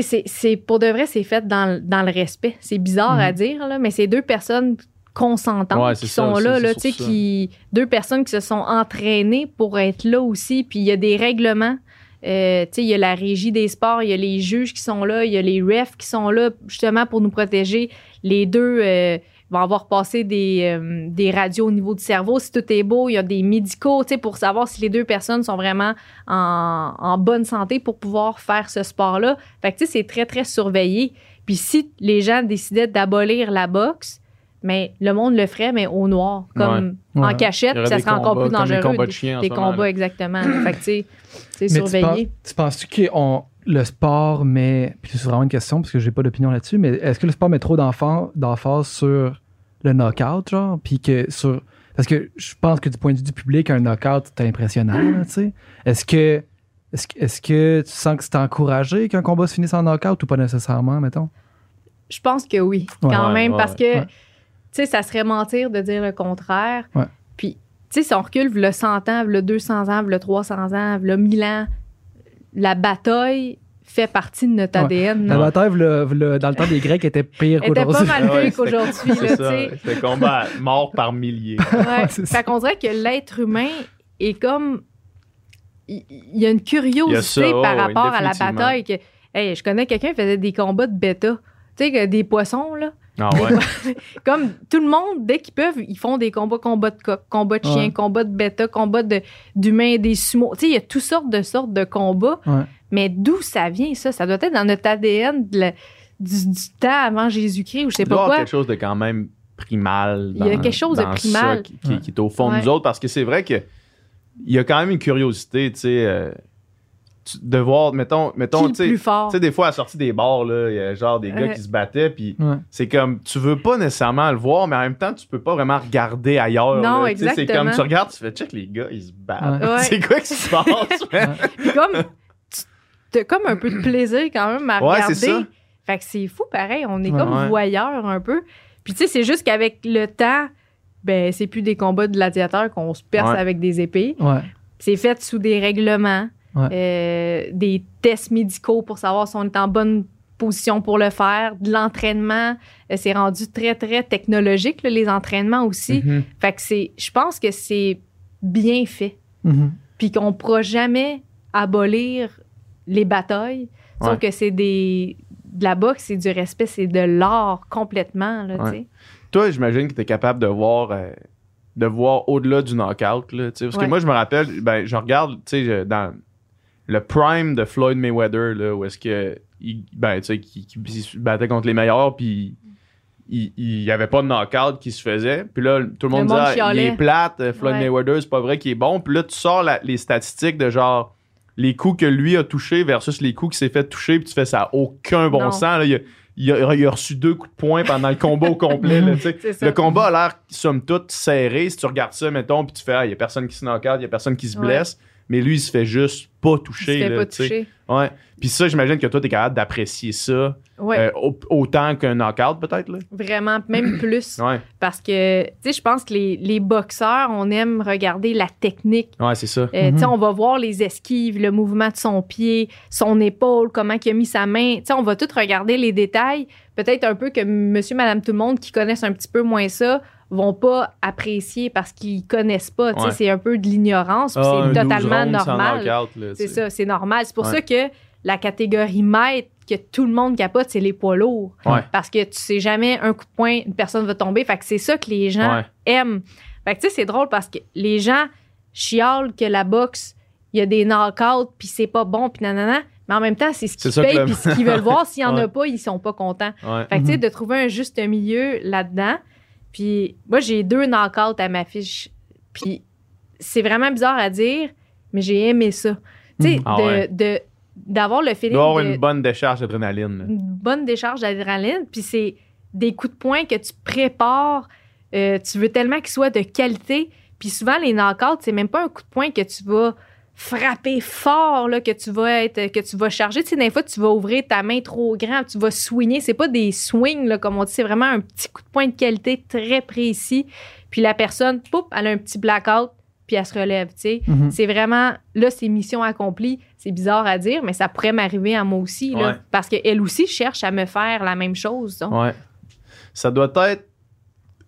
c'est- c'est pour de vrai, c'est fait dans, le- dans le respect. C'est bizarre Mhm. à dire là, mais c'est deux personnes consentantes Ouais, qui ça, sont là, là, tu sais, qui deux personnes qui se sont entraînées pour être là aussi. Puis il y a des règlements. Euh, il y a la régie des sports, il y a les juges qui sont là, il y a les refs qui sont là justement pour nous protéger. Les deux euh, vont avoir passé des, euh, des radios au niveau du cerveau. Si tout est beau, il y a des médicaux, tu sais, pour savoir si les deux personnes sont vraiment en, en bonne santé pour pouvoir faire ce sport-là. Fait que, tu sais, c'est très, très surveillé. Puis si les gens décidaient d'abolir la boxe, mais le monde le ferait, mais au noir, comme Ouais. en Ouais. cachette, aurait ça des serait encore plus dangereux. combats de chiens en des moment, combats, exactement. fait que, tu sais, c'est Mais tu surveillé. penses- Tu penses-tu que on- le sport met. Puis c'est vraiment une question parce que j'ai pas d'opinion là-dessus, mais est-ce que le sport met trop d'enfants- d'emphase sur le knockout, genre? Puis que sur. Parce que je pense que du point de vue du public, un knockout, c'est impressionnant, tu sais. Est-ce que. Est-ce que, est-ce que tu sens que c'est encouragé qu'un combat se finisse en knockout ou pas nécessairement, mettons? Je pense que oui, quand Ouais, même, ouais, parce que, ouais. Tu sais, ça serait mentir de dire le contraire. Ouais. Puis, tu sais, si on recule le 100 ans, le 200 ans, le 300 ans, le 1000 ans, la bataille fait partie de notre Ouais. ADN. La bataille, le- le- dans le temps des Grecs, était pire Elle était pas qu'aujourd'hui. mal Ah ouais, pire c'était- qu'aujourd'hui, là, C'est tu ça, sais. c'était combat mort par milliers. Ouais. c'est ça. fait qu'on dirait que l'être humain est comme. Il il y a une curiosité a ça, par rapport à la bataille. Que, hey, je connais quelqu'un qui faisait des combats de bêta. Tu sais, que des poissons, là. Ah ouais. comme tout le monde, dès qu'ils peuvent, ils font des combats, combats de coq, combats de chiens, Ouais. combats de bêta, combats de- d'humains, des sumo. Tu sais, il y a toutes sortes de sortes de combats. Ouais. Mais d'où ça vient, ça? Ça doit être dans notre ADN de la- du, du temps avant Jésus-Christ ou je sais Il doit y pas avoir quoi. quelque chose de quand même primal. Il y a dans- quelque chose de dans primal. ça qui, qui- Ouais. qui est au fond de nous autres parce que c'est vrai que il y a quand même une curiosité, tu sais, euh, de voir, mettons, mettons, tu sais, plus fort? tu sais, des fois à la sortie des bars, là, il y a genre des gars qui se battaient, puis Ouais. c'est comme, tu veux pas nécessairement le voir, mais en même temps, tu peux pas vraiment regarder ailleurs. Non, là. Sais, C'est exactement. comme, tu regardes, tu fais, check les gars, ils se battent. Ouais. C'est quoi qui se passe, man? Puis comme, tu as comme un peu de plaisir quand même à Ouais, regarder. c'est ça. Fait que c'est fou, pareil. On est comme Ouais. voyeurs un peu. Puis tu sais, c'est juste qu'avec le temps, ben c'est plus des combats de gladiateurs qu'on se perce Ouais. avec des épées. Ouais. C'est fait sous des règlements, Ouais. euh, des tests médicaux pour savoir si on est en bonne position pour le faire, de l'entraînement. Euh, c'est rendu très, très technologique, là, les entraînements aussi. Mhm. Fait que c'est, je pense que c'est bien fait. Mhm. Puis qu'on ne pourra jamais abolir les batailles. Sauf Ouais. que c'est des. De la boxe, c'est du respect, c'est de l'art complètement, là, Ouais. Toi, j'imagine que tu es capable de voir, euh, de voir au-delà du knockout. Là, parce Ouais. que moi, je me rappelle, ben, je regarde tu sais, je- dans le prime de Floyd Mayweather, là, où est-ce que il, ben, tu sais, qui, qui- battait contre les meilleurs, puis il n'y avait pas de knockout qui se faisait. Puis là, tout le monde monde disait, Ah, il est plate, euh, Floyd Ouais. Mayweather, c'est pas vrai qu'il est bon. Puis là, tu sors la- les statistiques de genre les coups que lui a touchés versus les coups qu'il s'est fait toucher, puis tu fais ça a aucun bon Non. sens. Là, il, a, il a- il a reçu deux coups de poing pendant le combat au complet. là. Le combat a l'air, somme toute, serré. Si tu regardes ça, mettons, puis tu fais, ah, il y a personne qui se knock out, il y a personne qui se Ouais. Mais lui, il se fait juste pas Il se toucher. fait là, pas toucher. Ouais. Puis ça, j'imagine que toi, t'es capable d'apprécier ça Ouais, euh, au- autant qu'un knockout, peut-être. Là. vraiment, même plus. Ouais. Parce que, tu sais, je pense que les, les boxeurs, on aime regarder la technique. Ouais, c'est ça. Euh, tu sais, Mhm. on va voir les esquives, le mouvement de son pied, son épaule, comment il a mis sa main. Tu sais, on va tout regarder les détails. Peut-être un peu que monsieur, madame, tout le monde qui connaissent un petit peu moins ça vont pas apprécier parce qu'ils connaissent pas. Ouais. c'est un peu de l'ignorance. Ah, c'est 12 totalement normal. C'est ça, c'est normal. C'est pour Ouais. ça que la catégorie maître que tout le monde capote, c'est les poids lourds. Ouais. Parce que tu sais jamais un coup de poing, une personne va tomber. Fait que c'est ça que les gens aiment. Fait que tu sais, c'est drôle parce que les gens chialent que la boxe, il y a des knockouts, puis c'est pas bon, puis nanana. Mais en même temps, c'est ce qu'ils payent, puis ce qu'ils veulent voir. S'il y en a pas, ils sont pas contents. Fait que tu sais, Mhm. de trouver un juste milieu là-dedans. Puis moi, j'ai deux knockouts à ma fiche. Puis c'est vraiment bizarre à dire, mais j'ai aimé ça. Tu sais, Mhm. Ah de- ouais. de- d'avoir le feeling doit y avoir de- une bonne décharge d'adrénaline. une bonne décharge d'adrénaline, puis c'est des coups de poing que tu prépares. euh, tu veux tellement qu'ils soient de qualité. Puis souvent, les knockouts, c'est même pas un coup de poing que tu vas frapper fort, là, que tu vas être, que tu vas charger. Tu sais, des fois, tu vas ouvrir ta main trop grand, tu vas swinger. C'est pas des swings, là, comme on dit, c'est vraiment un petit coup de poing de qualité très précis. Puis la personne, poup, elle a un petit blackout, puis elle se relève, tu sais. Mhm. C'est vraiment, là, c'est mission accomplie. C'est bizarre à dire, mais ça pourrait m'arriver à moi aussi, là, Ouais. parce qu'elle aussi cherche à me faire la même chose. donc. Ouais. Ça doit être.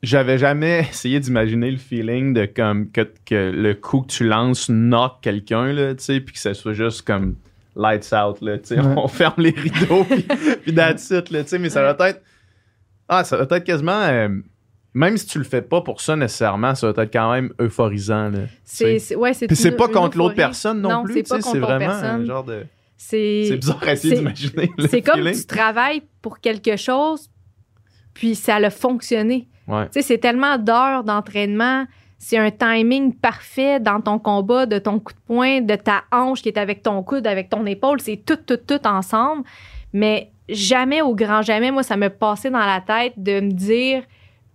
J'avais jamais essayé d'imaginer le feeling de comme que, que le coup que tu lances knock quelqu'un, là, tu sais, puis que ça soit juste comme lights out, là, tu sais. Ouais. On ferme les rideaux, puis, puis that's it, là, tu sais. Mais ça doit être. Ah, ça doit être quasiment. euh, même si tu le fais pas pour ça nécessairement, ça doit être quand même euphorisant, là. C'est, ouais, c'est Puis c'est une- pas contre l'autre personne non, Non, plus, c'est pas contre C'est vraiment un genre de. C'est, C'est bizarre à essayer d'imaginer. c'est comme tu travailles pour quelque chose, puis ça a fonctionné. Ouais. C'est tellement d'heures d'entraînement, c'est un timing parfait dans ton combat, de ton coup de poing, de ta hanche qui est avec ton coude, avec ton épaule, c'est tout, tout, tout ensemble. Mais jamais, au grand jamais, moi, ça me passait dans la tête de me dire,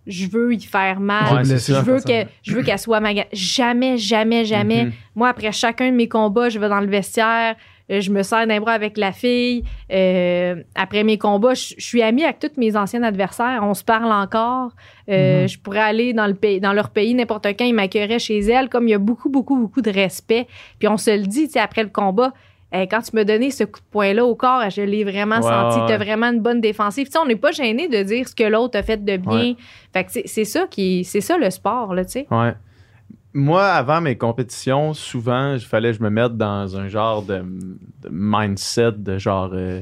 je veux y faire mal. Ouais. Je veux qu'elle, je veux qu'elle soit maga... Jamais, jamais, jamais. Mhm. Moi, après chacun de mes combats, je vais dans le vestiaire, je me serre d'un bras avec la fille. Euh, après mes combats, je, je suis amie avec tous mes anciens adversaires. On se parle encore. Euh, Mhm. Je pourrais aller dans, le pays, dans leur pays n'importe quand, ils m'accueilleraient chez elles. Comme il y a beaucoup, beaucoup, beaucoup de respect. Puis on se le dit, tu sais, après le combat. Quand tu m'as donné ce coup de poing-là au corps, je l'ai vraiment senti. Tu as ouais. vraiment une bonne défensive. Tu sais, on n'est pas gêné de dire ce que l'autre a fait de bien. Ouais. Fait que c'est- c'est ça qui, c'est ça le sport, là, tu sais. Ouais. Moi, avant mes compétitions, souvent, il fallait que je me mette dans un genre de, mindset de genre euh,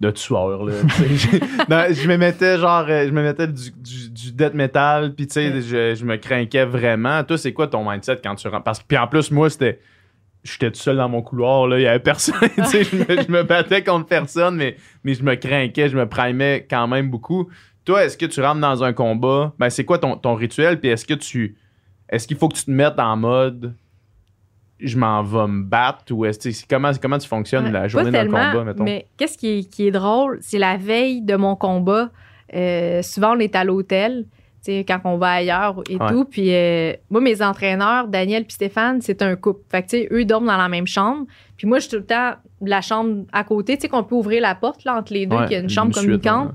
de tueur. Là, je, me mettais genre, euh, je me mettais du, du, death metal, puis tu sais, je, je me craquais vraiment. Toi, c'est quoi ton mindset quand tu rentres? Parce que, puis en plus, moi, c'était. J'étais tout seul dans mon couloir, là, il y avait personne. je, me, je me battais contre personne, mais, mais je me craquais, je me primais quand même beaucoup. Toi, est-ce que tu rentres dans un combat? Ben, c'est quoi ton, ton rituel? Puis est-ce que tu. Est-ce qu'il faut que tu te mettes en mode je m'en vais me battre ou est-ce comment, comment tu fonctionnes Ouais, la journée d'un combat, mettons? Mais qu'est-ce qui est, qui est drôle, c'est la veille de mon combat. euh, souvent, on est à l'hôtel, quand on va ailleurs et Ouais. tout. Puis euh, moi, mes entraîneurs, Daniel puis Stéphane, c'est un couple. Fait que, eux dorment dans la même chambre. Puis moi, je suis tout le temps de la chambre à côté, tu sais, qu'on peut ouvrir la porte là, entre les deux, Ouais, qu'il y a une chambre communicante.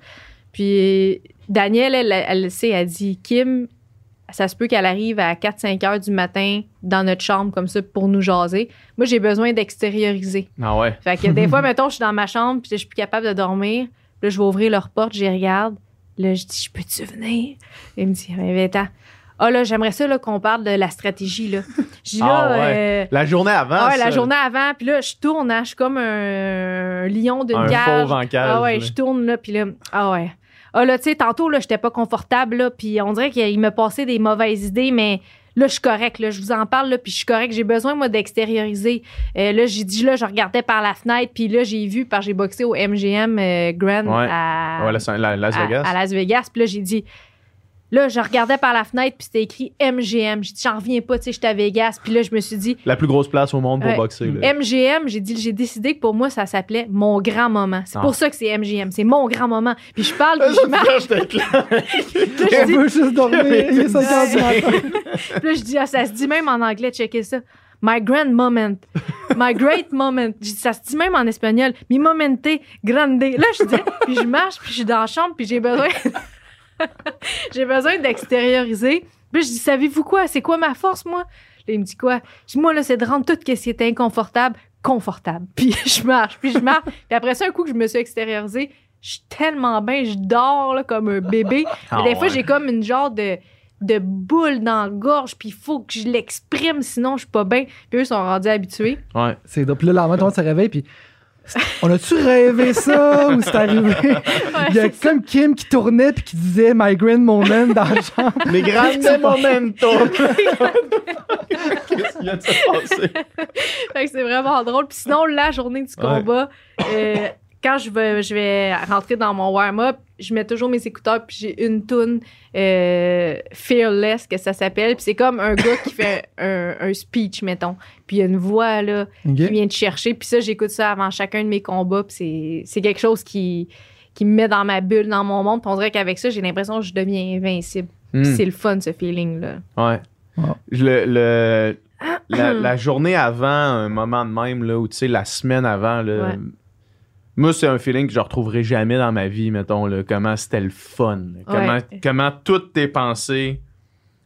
Puis Daniel, elle, elle, elle sait, elle dit Kim, ça se peut qu'elle arrive à 4-5 heures du matin dans notre chambre comme ça pour nous jaser. Moi, j'ai besoin d'extérioriser. Ah ouais. Fait que des fois, mettons, je suis dans ma chambre puis je suis plus capable de dormir. Là, je vais ouvrir leur porte, j'y regarde. Là, je dis, je peux-tu venir? Il me dit, mais attends. Ah là, j'aimerais ça là, qu'on parle de la stratégie. Là. Je dis là, Ah ouais. euh, La journée avant. ah ouais, la journée avant, puis là, je tourne, hein, je suis comme un, un lion d'une Un cage. fauve en cage. Ah ouais, là. je tourne là, puis là, ah ouais. Ah là, tu sais, tantôt, là, j'étais pas confortable, là, puis on dirait qu'il me passait des mauvaises idées, mais là, je suis correct, là, je vous en parle, là, puis je suis correct. J'ai besoin, moi, d'extérioriser. Euh, là, j'ai dit, là, je regardais par la fenêtre, puis là, j'ai vu, parce que j'ai boxé au MGM euh, Grand Ouais. à, Ouais, la- la- Las à- Vegas. à Las Vegas, puis là, j'ai dit... Là, je regardais par la fenêtre, puis c'était écrit MGM. J'ai dit, j'en reviens pas, tu sais, j'étais à Vegas. Puis là, je me suis dit, La plus grosse place au monde pour boxer. là. MGM, j'ai dit, j'ai décidé que pour moi, ça s'appelait mon grand moment. C'est Ah. pour ça que c'est MGM. C'est mon grand moment. Puis je parle, puis je marche. Là, je dis, veut juste dormir. Il est 5 heures du matin. puis là, je dis, ah, ça se dit même en anglais, checker ça. My grand moment. My great moment. J'ai dit, ça se dit même en espagnol. Mi momente grande. Là, je dis, puis je marche, puis je suis dans la chambre, puis j'ai besoin. j'ai besoin d'extérioriser. Puis je dis, savez-vous quoi? C'est quoi ma force, moi? Là, il me dit quoi? Je dis, moi, là, c'est de rendre tout ce qui est inconfortable confortable. Puis je marche, puis je marche. Puis après ça, un coup que je me suis extériorisée, je suis tellement bien, je dors là, comme un bébé. Ah Mais des fois, ouais. j'ai comme une genre de, de boule dans la gorge, puis il faut que je l'exprime, sinon je suis pas bien. Puis eux sont rendus habitués. Ouais. C'est donc, puis là, le lendemain, tout le monde se réveille, puis on a-tu rêvé ça? Ou c'est arrivé? Il y a comme Kim qui tournait puis qui disait My grand moment dans le. Les grandes momentum. Qu'est-ce qu'il y a de se passer? Fait que c'est vraiment drôle. Puis sinon, la journée du combat, euh, quand je vais, je vais rentrer dans mon warm-up, je mets toujours mes écouteurs, puis j'ai une tune euh, Fearless, que ça s'appelle. Puis c'est comme un gars qui fait un, un speech, mettons. Puis il y a une voix, là, qui vient te chercher. Puis ça, j'écoute ça avant chacun de mes combats. Puis c'est- c'est quelque chose qui, qui me met dans ma bulle, dans mon monde. Puis on dirait qu'avec ça, j'ai l'impression que je deviens invincible. Puis Hmm. c'est le fun, ce feeling-là. Ouais. Le, le- la, la journée avant, un moment de même, là, ou tu sais, la semaine avant, là, Ouais. Moi, c'est un feeling que je retrouverai jamais dans ma vie, mettons, là, comment c'était le fun. Comment, Ouais. comment toutes tes pensées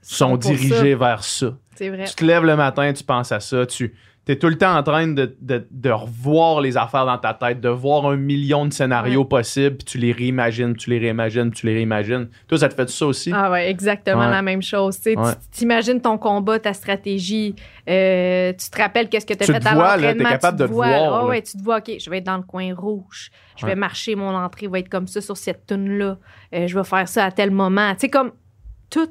sont ça. dirigées vers ça. C'est vrai. Tu te lèves le matin, tu penses à ça, tu es tout le temps en train de, de- de revoir les affaires dans ta tête, de voir un million de scénarios possibles, puis tu les réimagines, tu les réimagines, tu les réimagines. Toi, ça te fait ça aussi? Ah ouais, exactement Ouais. la même chose. Tu tu- Ouais. t'imagines ton combat, ta stratégie, euh, tu te rappelles qu'est-ce que tu as Tu fait te à vois, l'entraînement. t'es capable tu de te voir, Ah ouais, tu te vois, OK, je vais être dans le coin rouge. Je vais marcher, mon entrée va être comme ça sur cette tune-là. Euh, je vais faire ça à tel moment. Tu sais, comme tout,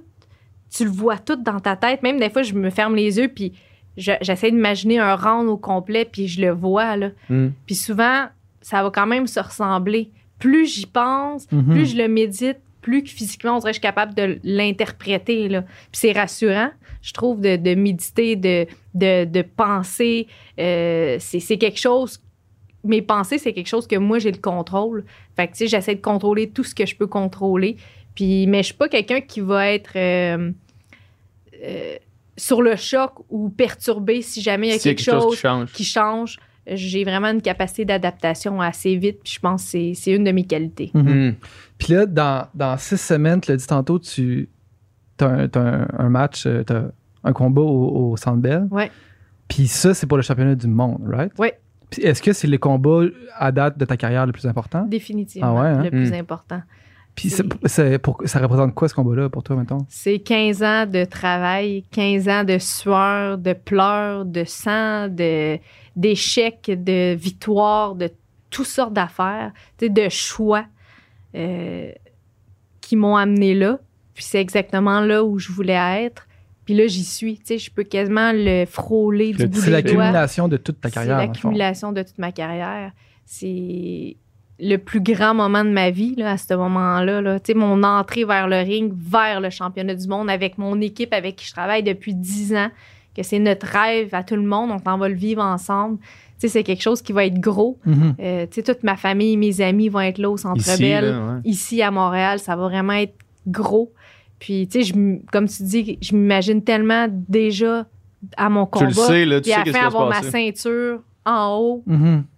tu le vois tout dans ta tête. Même des fois, je me ferme les yeux, puis je- j'essaie d'imaginer un round au complet, puis je le vois, là. Hmm. Puis souvent, ça va quand même se ressembler. Plus j'y pense, Mhm. plus je le médite, plus que physiquement, on dirait que je suis capable de l'interpréter. là. Puis c'est rassurant, je trouve, de, de méditer, de, de, de penser. Euh, c'est c'est quelque chose. Mes pensées, c'est quelque chose que moi, j'ai le contrôle. Fait que, tu sais, j'essaie de contrôler tout ce que je peux contrôler. Puis, mais je suis pas quelqu'un qui va être euh, euh, sur le choc ou perturbé si jamais il y a S'il y a quelque, quelque chose chose qui change. qui change. J'ai vraiment une capacité d'adaptation assez vite, puis je pense que c'est- c'est une de mes qualités. Mhm. Hmm. Puis là, dans, dans six semaines, tu l'as dit tantôt, tu as un, t'as un- un match, euh, t'as un combat au, au Centre Bell. Ouais. Puis ça, c'est pour le championnat du monde, right? Ouais. Puis est-ce que c'est le combat à date de ta carrière le plus important? Définitivement, Ah ouais, hein? le plus Mm. important. Puis c'est- c'est pour- ça représente quoi ce combat-là pour toi, mettons? C'est 15 ans de travail, 15 ans de sueur, de pleurs, de sang, de d'échecs, de victoires, de toutes sortes d'affaires, de choix euh, qui m'ont amené là. Puis c'est exactement là où je voulais être. Puis là, j'y suis. Tu sais, je peux quasiment le frôler du bout C'est des doigts. l'accumulation de toute ta carrière. C'est l'accumulation de toute ma carrière. C'est le plus grand moment de ma vie là, à ce moment-là. Là. Tu sais, Mon entrée vers le ring, vers le championnat du monde avec mon équipe avec qui je travaille depuis 10 ans, que c'est notre rêve à tout le monde, on s'en va le vivre ensemble. Tu sais, C'est quelque chose qui va être gros. Mhm. Euh, tu sais, toute ma famille, mes amis vont être là au Centre Ici, Bell là, ouais. ici à Montréal, ça va vraiment être gros. Puis, tu sais, comme tu dis, je m'imagine tellement déjà à mon Tu combat. le sais, là, tu sais à avoir ma ceinture en haut. Mhm. Tu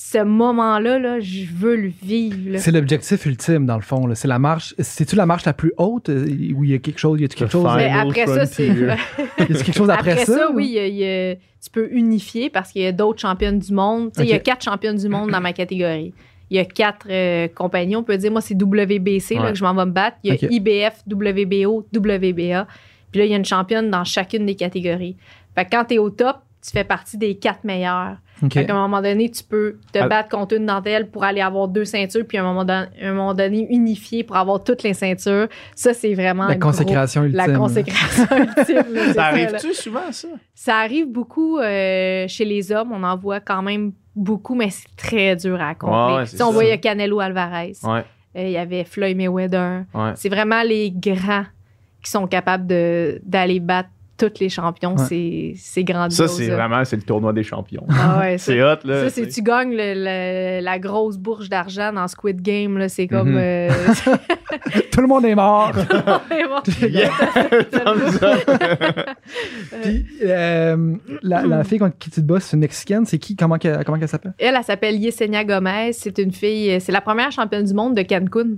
ce moment-là, là, je veux le vivre. C'est l'objectif ultime, dans le fond. C'est la marche. C'est-tu la marche la plus haute euh, où il y a quelque chose? Y a quelque chose? Mais après ça, c'est. Frontier. Y a quelque chose après, Après ça, ça? oui, il y a- y a- tu peux unifier parce qu'il y a d'autres championnes du monde. Il y a quatre championnes du monde dans ma catégorie. Il y a quatre euh, compagnies. On peut dire, moi, c'est WBC là, que je m'en vais me battre. Il y a. IBF, WBO, WBA. Puis là, il y a une championne dans chacune des catégories. Fait que quand tu es au top, tu fais partie des quatre meilleurs. Qu'à un moment donné, tu peux te Ah. battre contre une dentelle pour aller avoir deux ceintures, puis à un moment, don- un moment donné, unifier pour avoir toutes les ceintures. Ça, c'est vraiment La gros- consécration ultime. La consécration ultime. Ça arrive-tu souvent, ça? Ça arrive beaucoup euh, chez les hommes. On en voit quand même beaucoup, mais c'est très dur à accomplir. Ouais, ouais, sais, on voyait Canelo Alvarez. Ouais, Euh, Il y avait Floyd Mayweather. ouais. C'est vraiment les grands qui sont capables de- d'aller battre tous les champions. Ouais. C'est c'est grandiose. Ça, c'est vraiment c'est le tournoi des champions. Ah ouais, C'est hot, là. ça, c'est tu gagnes le- le- la grosse bourge d'argent dans Squid Game. là, C'est comme. Mhm. euh, Tout le monde est mort. c'est bon. Yeah! Thumbs up. Puis, euh, la, la fille contre qui tu te bats, c'est une Mexicaine. C'est qui? Comment, qu'elle- comment elle s'appelle? Elle, elle s'appelle Yesenia Gomez. C'est une fille, c'est la première championne du monde de Cancun.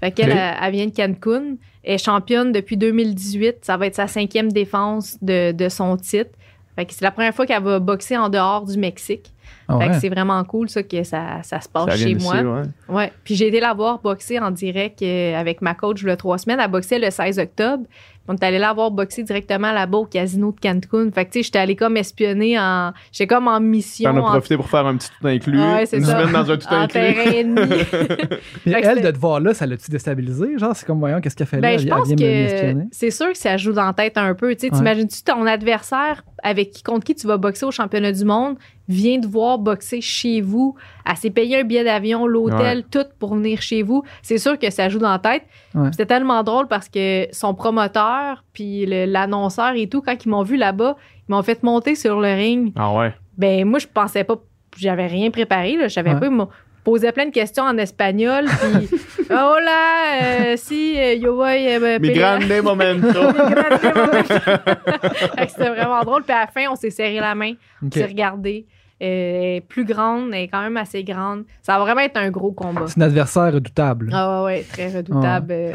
Fait qu'elle, elle, elle vient de Cancun. Elle est championne depuis 2018. Ça va être sa cinquième défense de, de son titre. Fait que c'est la première fois qu'elle va boxer en dehors du Mexique. Ah Fait ouais. que c'est vraiment cool, ça, que ça, ça se passe Ça chez moi. ouais. Ouais. Puis j'ai été la voir boxer en direct euh, avec ma coach le trois semaines. Elle boxait le 16 octobre. On est allé la voir boxer directement là-bas au casino de Cancun. Fait que tu sais, j'étais allée comme espionner en. J'étais comme en mission. T'en as en- profité pour faire un petit tout inclus. Ouais, c'est une ça. semaine dans un tout en inclus. terrain ennemi. Mais Fait que elle, de te voir là, ça l'a-tu déstabilisé? Genre, c'est comme, voyons, qu'est-ce qu'elle fait là? Ben, Elle je pense vient que m'espionner. c'est sûr que ça joue dans la tête un peu. Tu sais, Ouais. T'imagines-tu ton adversaire avec qui, contre qui tu vas boxer au championnat du monde vient de voir boxer chez vous, elle s'est payé un billet d'avion, l'hôtel, tout pour venir chez vous. C'est sûr que ça joue dans la tête. Ouais. Puis C'était tellement drôle parce que son promoteur, puis le- l'annonceur et tout, quand ils m'ont vu là-bas, ils m'ont fait monter sur le ring. Ah ouais. Ben moi, je pensais pas, j'avais rien préparé, là, je savais Ouais. pas. Ils m'ont posé plein de questions en espagnol, puis oh là, euh, si euh, yo voy euh, Mi grande momento. C'était vraiment drôle. Puis à la fin, on s'est serré la main, on s'est regardé. Euh, elle est plus grande, elle est quand même assez grande. Ça va vraiment être un gros combat. C'est une adversaire redoutable. Ah ouais, ouais, très redoutable.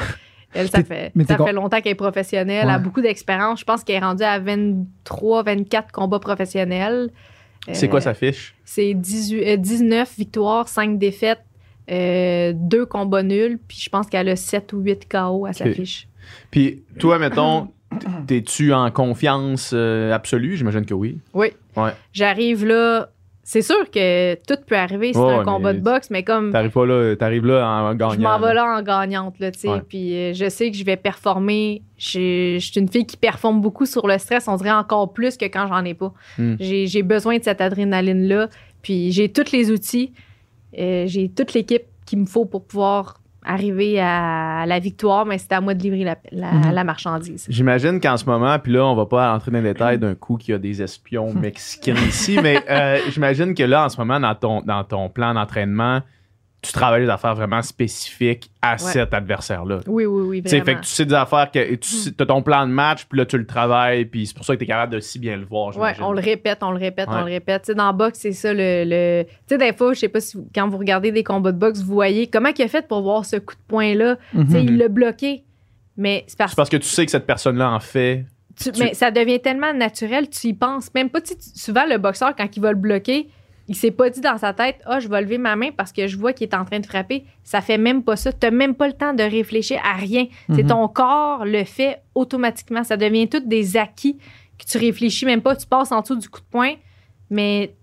Elle, ça fait, ça longtemps qu'elle est professionnelle, elle a beaucoup d'expérience. Je pense qu'elle est rendue à 23, 24 combats professionnels. C'est Euh, quoi sa fiche? C'est 18 euh, 19 victoires, 5 défaites, 2 combats nuls, puis je pense qu'elle a 7 ou 8 KO à sa fiche. Puis toi, mettons, t'es-tu en confiance euh, absolue? J'imagine que oui. Oui. Ouais. J'arrive là. C'est sûr que tout peut arriver, c'est Ouais, un combat de boxe, mais comme T'arrives pas là, t'arrives là en gagnant. je m'en vais là en gagnante, là, tu sais. Ouais. Puis euh, je sais que je vais performer. Je je suis une fille qui performe beaucoup sur le stress, on dirait encore plus que quand j'en ai pas. Hmm. J'ai j'ai besoin de cette adrénaline-là. Puis j'ai tous les outils, euh, j'ai toute l'équipe qu'il me faut pour pouvoir arriver à la victoire, mais c'est à moi de livrer la, la- Mhm. la marchandise. J'imagine qu'en ce moment, puis là, on va pas entrer dans les détails d'un coup qu'il y a des espions mexicains ici, mais euh, j'imagine que là, en ce moment, dans ton, dans ton plan d'entraînement, tu travailles des affaires vraiment spécifiques à cet adversaire-là. Oui, oui, oui, vraiment. fait que tu sais des affaires que tu as ton plan de match, puis là, tu le travailles, puis c'est pour ça que tu es capable de si bien le voir. J'imagine. on le répète, on le répète, Ouais. on le répète. Dans boxe, c'est ça le. le- Tu sais, des fois, je sais pas si vous- quand vous regardez des combats de boxe, vous voyez comment il a fait pour voir ce coup de poing-là. Mhm. Il l'a bloqué. Mais c'est parce parce que tu sais que cette personne-là en fait. tu- tu- mais ça devient tellement naturel, tu y penses même pas. Tu sais, tu- souvent, le boxeur, quand il va le bloquer, il s'est pas dit dans sa tête, ah, je vais lever ma main parce que je vois qu'il est en train de frapper. Ça fait même pas ça. Tu même pas le temps de réfléchir à rien. C'est Mhm. ton corps le fait automatiquement. Ça devient tout des acquis que tu réfléchis même pas. Tu passes en dessous du coup de poing, mais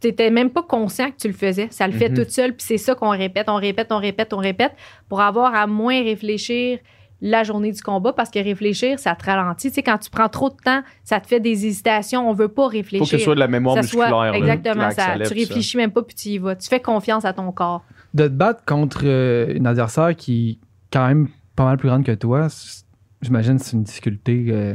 tu n'étais même pas conscient que tu le faisais. Ça le fait Mhm. tout seul. Puis c'est ça qu'on répète, on répète, on répète, on répète pour avoir à moins réfléchir la journée du combat parce que réfléchir, ça te ralentit. Tu sais, quand tu prends trop de temps, ça te fait des hésitations. On veut pas Faut réfléchir. que ce soit de la mémoire Ça soit- musculaire. là, exactement ça. lève, Tu réfléchis même pas puis tu y vas. Tu fais confiance à ton corps. De te battre contre euh, une adversaire qui est quand même pas mal plus grande que toi, j'imagine que c'est une difficulté euh,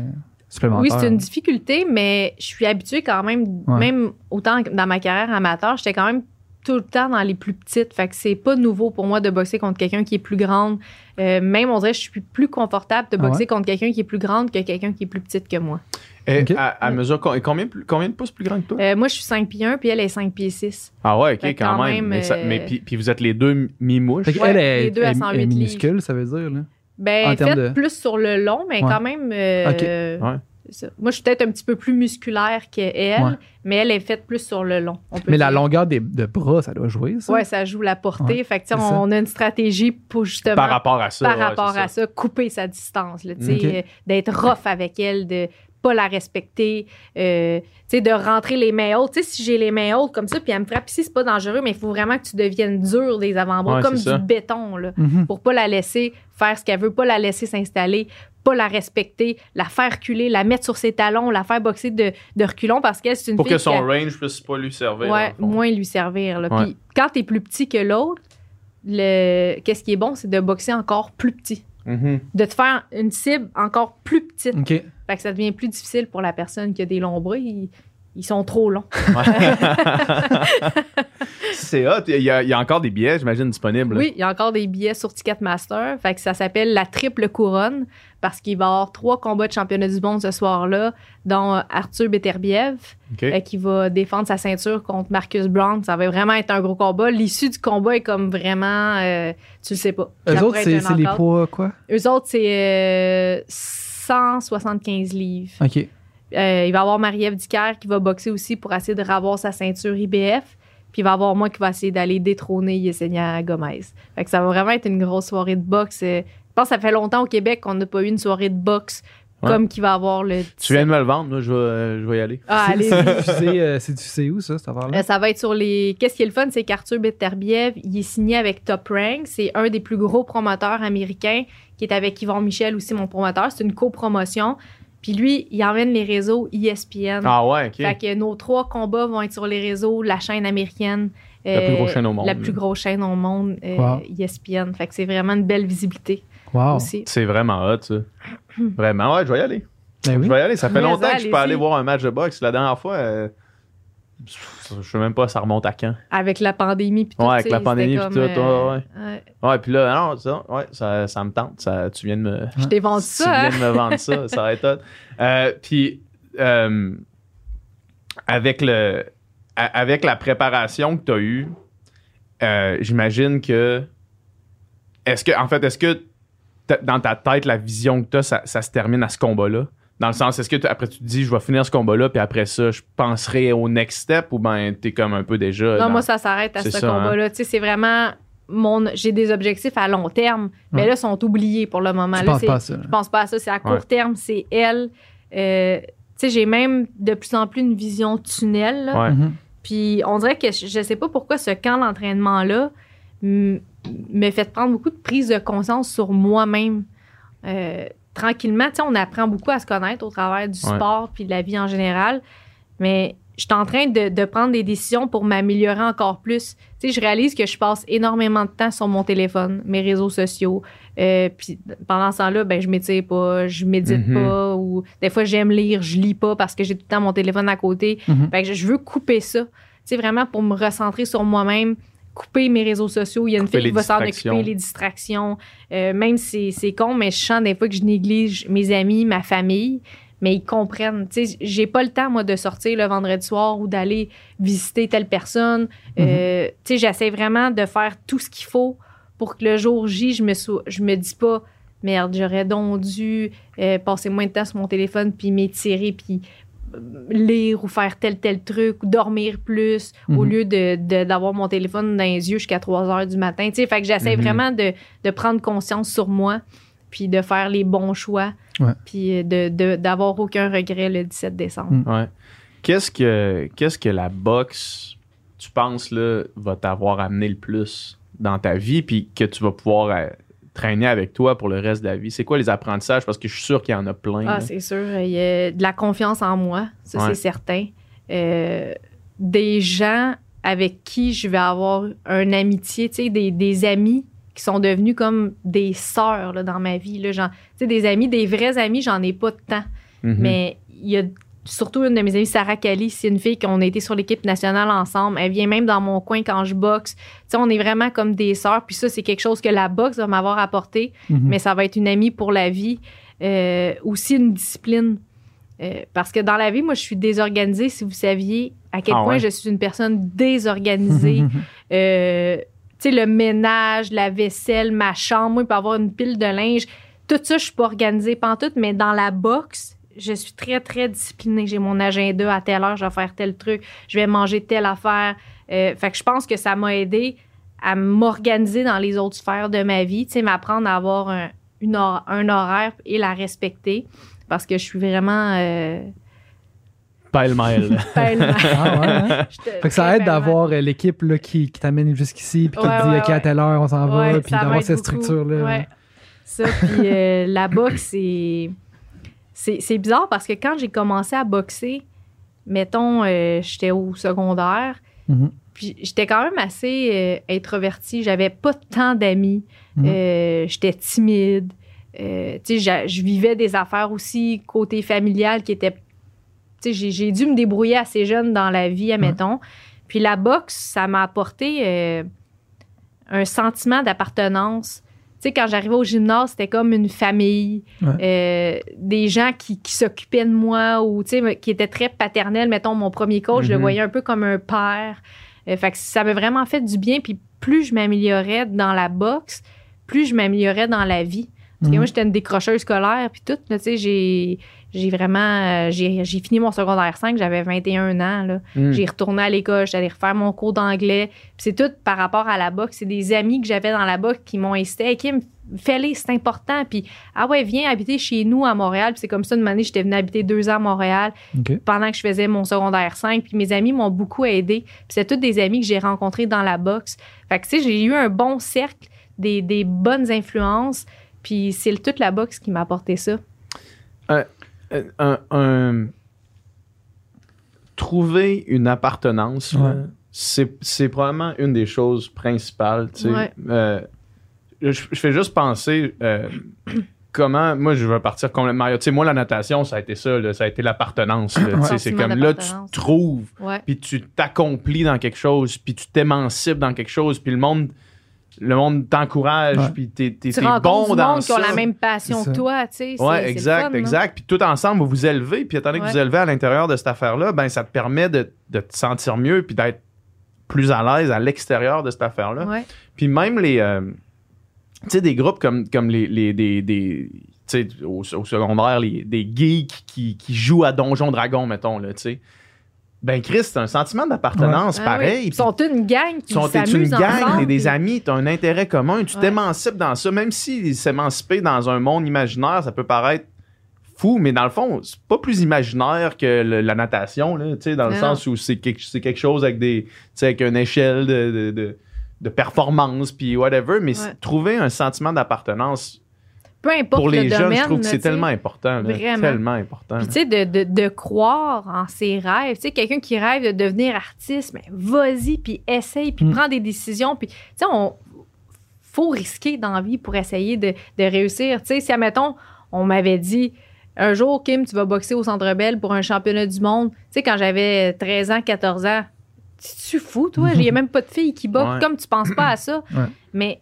supplémentaire. Oui, c'est une difficulté, mais je suis habituée quand même, Ouais. même autant que dans ma carrière amateur, j'étais quand même tout le temps dans les plus petites. Fait que c'est pas nouveau pour moi de boxer contre quelqu'un qui est plus grande. Euh, même, on dirait, je suis plus confortable de Ah boxer ouais? contre quelqu'un qui est plus grande que quelqu'un qui est plus petite que moi. Et à, à mesure, com- combien, combien de pouces plus grand que toi? Euh, moi, je suis 5 pieds 1, puis elle est 5 pieds 6. ah ouais, ok, que quand, quand même. même, Mais, ça- euh, mais puis, puis vous êtes les deux mi-mouches? Ouais, qu'elle les est, deux à est- 108 est livres. minuscule, ça veut dire. Là? Ben, En elle fait de- plus sur le long, mais Ouais. quand même. euh, Ok. Ouais. Ça. Moi, je suis peut-être un petit peu plus musculaire qu'elle, Ouais. mais elle est faite plus sur le long. on peut Mais la longueur des, de bras, ça doit jouer, ça. Ouais, ça joue la portée. Ouais, fait que, tu sais, c'est ça. on a une stratégie pour justement. Par rapport à ça. par ouais, rapport à ça. couper sa distance, là, euh, d'être rough avec elle, de pas la respecter, euh, tu sais, de rentrer les mains hautes. Tu sais, si j'ai les mains hautes comme ça, puis elle me frappe ici, c'est pas dangereux, mais il faut vraiment que tu deviennes dur des avant-bras, Ouais, comme du ça. béton, là, Mhm. pour pas la laisser faire ce qu'elle veut, pas la laisser s'installer, pas la respecter, la faire reculer, la mettre sur ses talons, la faire boxer de, de reculons parce qu'elle, c'est une Pour fille que son range puisse pas lui servir. ouais, moins lui servir. Là. Ouais. Puis quand t'es plus petit que l'autre, le... qu'est-ce qui est bon, c'est de boxer encore plus petit Mhm. de te faire une cible encore plus petite. Fait que ça devient plus difficile pour la personne qui a des longs bras. Ils, ils sont trop longs. c'est hot. Il y, a, il y a encore des billets, j'imagine, disponibles. Oui, il y a encore des billets sur Ticketmaster. Fait que ça s'appelle la triple couronne parce qu'il va y avoir trois combats de championnat du monde ce soir-là, dont euh, Arthur Beterbiev euh, qui va défendre sa ceinture contre Marcus Brown. Ça va vraiment être un gros combat. L'issue du combat est comme vraiment... euh, tu le sais pas. Eux autres, c'est les poids, quoi? Eux autres, c'est euh, 175 livres. OK. Euh, il va y avoir Marie-Ève Dicker qui va boxer aussi pour essayer de ravoir sa ceinture IBF. Puis il va y avoir moi qui va essayer d'aller détrôner Yesenia Gomez. Fait que ça va vraiment être une grosse soirée de boxe. Euh, Je pense que ça fait longtemps au Québec qu'on n'a pas eu une soirée de boxe Ouais. comme qui va avoir le. Tu viens de me le vendre, là, je vais, euh, je vais y aller. Ah, c'est diffusé, euh, C'est diffusé où, ça, cette affaire-là? Euh, ça va être sur les. Qu'est-ce qui est le fun, c'est qu'Arthur Beterbiev, il est signé avec Top Rank. C'est un des plus gros promoteurs américains qui est avec Yvon Michel aussi, mon promoteur. C'est une copromotion. Puis lui, il emmène les réseaux ESPN. Ah ouais, OK. Fait que nos trois combats vont être sur les réseaux, la chaîne américaine. La plus euh, grosse chaîne au monde. La plus grosse chaîne au monde, euh, Wow. ESPN. Fait que c'est vraiment une belle visibilité Wow. aussi. C'est vraiment hot, ça. vraiment, ouais, je vais y aller. Ben oui. Je vais y aller. Ça fait Mais longtemps que je peux aller voir un match de boxe. La dernière fois, euh, je sais même pas, ça remonte à quand. Avec la pandémie. Puis tout, Ouais, avec tu la pandémie puis tout, euh, ouais, ouais. Ouais, puis là, non, ça, ouais, ça, ça me tente. Ça, tu viens de me. Je t'ai vendu tu ça. hein? viens de me vendre ça, ça va être hot. Euh, puis, euh, avec, le, avec la préparation que tu as eue, euh, j'imagine que. Est-ce que, en fait, est-ce que dans ta tête, la vision que tu as, ça, ça se termine à ce combat-là? Dans le sens, est-ce que tu- après tu te dis, je vais finir ce combat-là, puis après ça, je penserai au next step, ou ben t'es comme un peu déjà. Non, dans- moi, ça s'arrête à ce ça, hein. combat-là. Tu sais, c'est vraiment. Mon... J'ai des objectifs à long terme, mais Ouais. là, sont oubliés pour le moment. Là, penses c'est- pas à ça. là. Je pense pas à ça. C'est à court Ouais. terme, c'est elle. Euh, tu sais, j'ai même de plus en plus une vision tunnel. là. Ouais. Mhm. Puis on dirait que je je sais pas pourquoi ce camp d'entraînement-là m- me fait prendre beaucoup de prise de conscience sur moi-même. Euh, tranquillement, tu sais, on apprend beaucoup à se connaître au travers du Ouais. sport puis de la vie en général. Mais je suis en train de, de prendre des décisions pour m'améliorer encore plus. Tu sais, je réalise que je passe énormément de temps sur mon téléphone, mes réseaux sociaux. Euh, puis pendant ce temps-là, ben, je m'étire pas, je médite Mhm. pas, ou des fois j'aime lire, je lis pas parce que j'ai tout le temps mon téléphone à côté. Mhm. Fait que je- je veux couper ça. Tu sais, vraiment pour me recentrer sur moi-même, couper mes réseaux sociaux. Il y a une Couper fille qui va s'en occuper, les distractions. Euh, même si c'est con, mais je sens des fois que je néglige mes amis, ma famille. Mais ils comprennent. Tu sais, j'ai pas le temps, moi, de sortir le vendredi soir ou d'aller visiter telle personne. Euh, tu sais, j'essaie vraiment de faire tout ce qu'il faut pour que le jour J, je me, je me dis pas, merde, j'aurais donc dû euh, passer moins de temps sur mon téléphone puis m'étirer puis lire ou faire tel tel truc ou dormir plus au Mhm. lieu de, de- d'avoir mon téléphone dans les yeux jusqu'à 3 heures du matin. Tu sais, fait que j'essaie Mhm. vraiment de, de prendre conscience sur moi puis de faire les bons choix Ouais. puis de, de- d'avoir aucun regret le 17 décembre. Mhm. Ouais. Qu'est-ce que, qu'est-ce que la boxe, tu penses, là, va t'avoir amené le plus dans ta vie, puis que tu vas pouvoir euh, traîner avec toi pour le reste de la vie? C'est quoi les apprentissages? Parce que je suis sûr qu'il y en a plein. Ah, c'est sûr. Il y a de la confiance en moi, ça, Ouais. c'est certain. Euh, des gens avec qui je vais avoir une amitié, tu sais, des, des amis qui sont devenus comme des sœurs là, dans ma vie. Là, genre, tu sais, des amis, des vrais amis, j'en ai pas de temps. Mhm. Mais il y a surtout une de mes amies, Sarah Kali, c'est une fille qu'on a été sur l'équipe nationale ensemble. Elle vient même dans mon coin quand je boxe. Tu sais, on est vraiment comme des sœurs. Puis ça, c'est quelque chose que la boxe va m'avoir apporté, Mhm. mais ça va être une amie pour la vie. Euh, aussi une discipline. Euh, parce que dans la vie, moi, je suis désorganisée. Si vous saviez à quel Ah point ouais? je suis une personne désorganisée. Euh, tu sais, le ménage, la vaisselle, ma chambre, moi, il peut y avoir une pile de linge. Tout ça, je suis pas organisée pantoute, mais dans la boxe, je suis très, très disciplinée. J'ai mon agenda à telle heure, je vais faire tel truc, je vais manger telle affaire. Euh, fait que je pense que ça m'a aidé à m'organiser dans les autres sphères de ma vie, tu sais, m'apprendre à avoir un, une hor- un horaire et la respecter parce que je suis vraiment... Euh, Pêle-mêle. pêle-mêle. Ah ouais, hein? Fait que ça aide d'avoir euh, l'équipe là, qui, qui t'amène jusqu'ici, puis qui Ouais, te dit ouais, OK, à telle heure on s'en va, puis d'avoir cette structure-là. Ouais. Ça, puis euh, la boxe, c'est, c'est. C'est bizarre parce que quand j'ai commencé à boxer, mettons, euh, j'étais au secondaire, Mhm. puis j'étais quand même assez euh, introvertie. J'avais pas tant d'amis. Mhm. Euh, j'étais timide. Je vivais des affaires aussi côté familial qui étaient. J'ai, dû me débrouiller assez jeune dans la vie, admettons. Puis la boxe, ça m'a apporté un sentiment d'appartenance. Tu sais, quand j'arrivais au gymnase, c'était comme une famille, euh, des gens qui, qui s'occupaient de moi ou tu sais, qui étaient très paternels. Mettons, mon premier coach, je le Mhm. voyais un peu comme un père. Euh, fait que ça m'a vraiment fait du bien. Puis plus je m'améliorais dans la boxe, plus je m'améliorais dans la vie. Parce que Mhm. moi, j'étais une décrocheuse scolaire, puis tout. Tu sais, j'ai, j'ai vraiment... euh, j'ai, fini mon secondaire 5, j'avais 21 ans. Mm. J'ai retourné à l'école, j'allais refaire mon cours d'anglais. Puis c'est tout par rapport à la boxe. C'est des amis que j'avais dans la boxe qui m'ont incité. Hey, Kim, fais-les, c'est important. Puis, ah ouais, viens habiter chez nous à Montréal. Puis c'est comme ça, une année, j'étais venue habiter deux ans à Montréal pendant que je faisais mon secondaire 5. Puis mes amis m'ont beaucoup aidé. Puis c'est tous des amis que j'ai rencontrés dans la boxe. Fait que, tu sais, j'ai eu un bon cercle, des, des bonnes influences. Puis c'est toute la boxe qui m'a apporté ça. Euh, un, un- trouver une appartenance, Ouais. c'est, c'est probablement une des choses principales. tu sais. Ouais. Euh, je, je fais juste penser euh, comment. Moi, je veux partir complètement. Tu sais, moi, la natation, ça a été ça. là, ça a été l'appartenance. là, tu sais, c'est comme là, tu trouves, puis tu t'accomplis dans quelque chose, puis tu t'émancipes dans quelque chose, puis le monde. Le monde t'encourage, Ouais. puis t'es, t'es, Tu t'es bon du dans monde qui ont ça. la même passion que ça. toi, tu sais. c'est- Ouais, c'est le exact, fun, là. exact. Puis tout ensemble, vous vous élevez, puis étant donné que Ouais. vous élevez à l'intérieur de cette affaire-là, ben ça te permet de, de te sentir mieux, puis d'être plus à l'aise à l'extérieur de cette affaire-là. Ouais. Puis même les, euh, tu sais, des groupes comme, comme les, les des, des tu sais, au, au secondaire, les, des geeks qui, qui jouent à Donjon Dragon, mettons, là, tu sais. Ben, Chris, c'est un sentiment d'appartenance Ah oui. pareil. Ils sont une gang qui sont t'es une gang, t'es des amis, t'as un intérêt commun, tu Ouais. t'émancipes dans ça, même si s'émanciper dans un monde imaginaire, ça peut paraître fou, mais dans le fond, c'est pas plus imaginaire que le- la natation, là, tu sais, dans le Non. sens où c'est quelque, c'est quelque chose avec des, tu sais, avec une échelle de, de, de- de performance, puis whatever, mais Ouais. trouver un sentiment d'appartenance Peu importe pour le les jeunes, domaine, je trouve que c'est tellement important, là, Vraiment. tellement important. Puis tu sais, de, de, de croire en ses rêves. Tu sais, quelqu'un qui rêve de devenir artiste, mais vas-y, puis essaye, puis Mm. prends des décisions. Puis tu sais, on faut risquer dans la vie pour essayer de, de réussir. Tu sais, si, admettons, on m'avait dit... Un jour, Kim, tu vas boxer au Centre Bell pour un championnat du monde. Tu sais, quand j'avais 13 ans, 14 ans, tu fou, toi? Il n'y a même pas de filles qui boxent. Ouais. Comme tu penses pas à ça. Ouais. Mais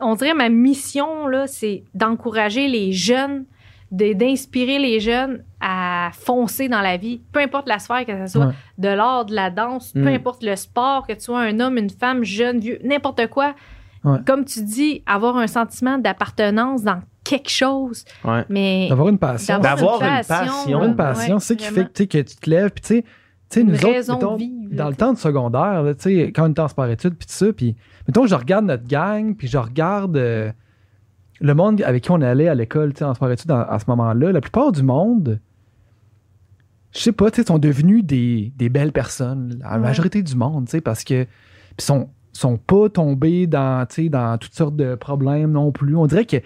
on dirait ma mission, là, c'est d'encourager les jeunes, de- d'inspirer les jeunes à foncer dans la vie. Peu importe la sphère, que ce soit Ouais. de l'art, de la danse, peu Mm. importe le sport, que tu sois un homme, une femme, jeune, vieux, n'importe quoi. Ouais. Comme tu dis, avoir un sentiment d'appartenance dans quelque chose. Ouais. Mais D'avoir une passion. D'avoir une passion, une passion, ouais, c'est ça qui fait que, tu sais, que tu te lèves, puis tu sais, tu sais, Une nous autres, mettons, dans le temps de secondaire, là, tu sais, quand on était en sport-études, puis tout ça, puis mettons, je regarde notre gang, puis je regarde euh, le monde avec qui on allait à l'école, tu sais, en sport-études à, à ce moment-là, la plupart du monde, je sais pas, tu sais, sont devenus des, des belles personnes, la Ouais. majorité du monde, tu sais, parce que, puis sont, sont pas tombés dans, tu sais, dans toutes sortes de problèmes non plus. On dirait que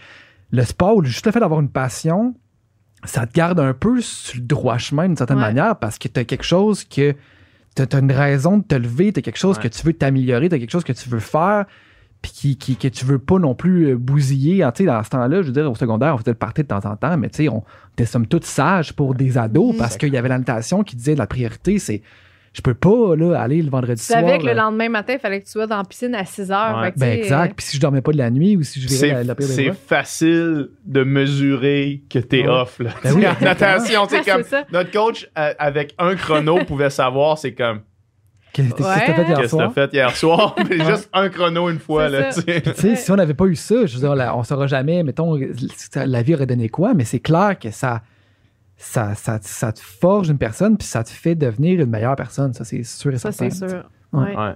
le sport, juste le fait d'avoir une passion, ça te garde un peu sur le droit chemin d'une certaine Ouais. manière parce que tu as quelque chose que tu as une raison de te lever, tu as quelque chose Ouais. que tu veux t'améliorer, tu as quelque chose que tu veux faire. puis qui, qui- que tu veux pas non plus euh, bousiller. hein, dans ce temps-là, je veux dire, au secondaire, on faisait le party de temps en temps, mais tu sais, on était somme toute sages pour des ados parce qu'il y avait la notation qui disait la priorité, c'est je peux pas là, aller le vendredi Tu soir. savais que le lendemain matin, il fallait que tu sois dans la piscine à 6 heures. Ouais. Ben tu exact. Puis si je dormais pas de la nuit ou si je C'est verrais la, la pire des c'est facile de mesurer que t'es Ouais. off. Là. Ben oui, natation, c'est comme notre coach euh, avec un chrono pouvait savoir, c'est comme Qu'est-ce que Ouais. t'as fait hier qu'est-ce que t'as soir? fait hier soir, mais juste un chrono une fois C'est là. ça. tu sais. Tu si on n'avait pas eu ça, je veux dire, on saura jamais, mettons, la vie aurait donné quoi, mais c'est clair que ça, ça, ça, ça te forge une personne, puis ça te fait devenir une meilleure personne. Ça, c'est sûr et Ça, certain. c'est sûr. Ouais. Ouais. Ouais.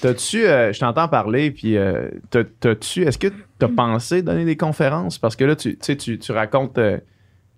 T'as-tu, euh, je t'entends parler, puis euh, t'as- t'as-tu, est-ce que t'as pensé donner des conférences? Parce que là, tu, tu sais, tu, tu racontes euh,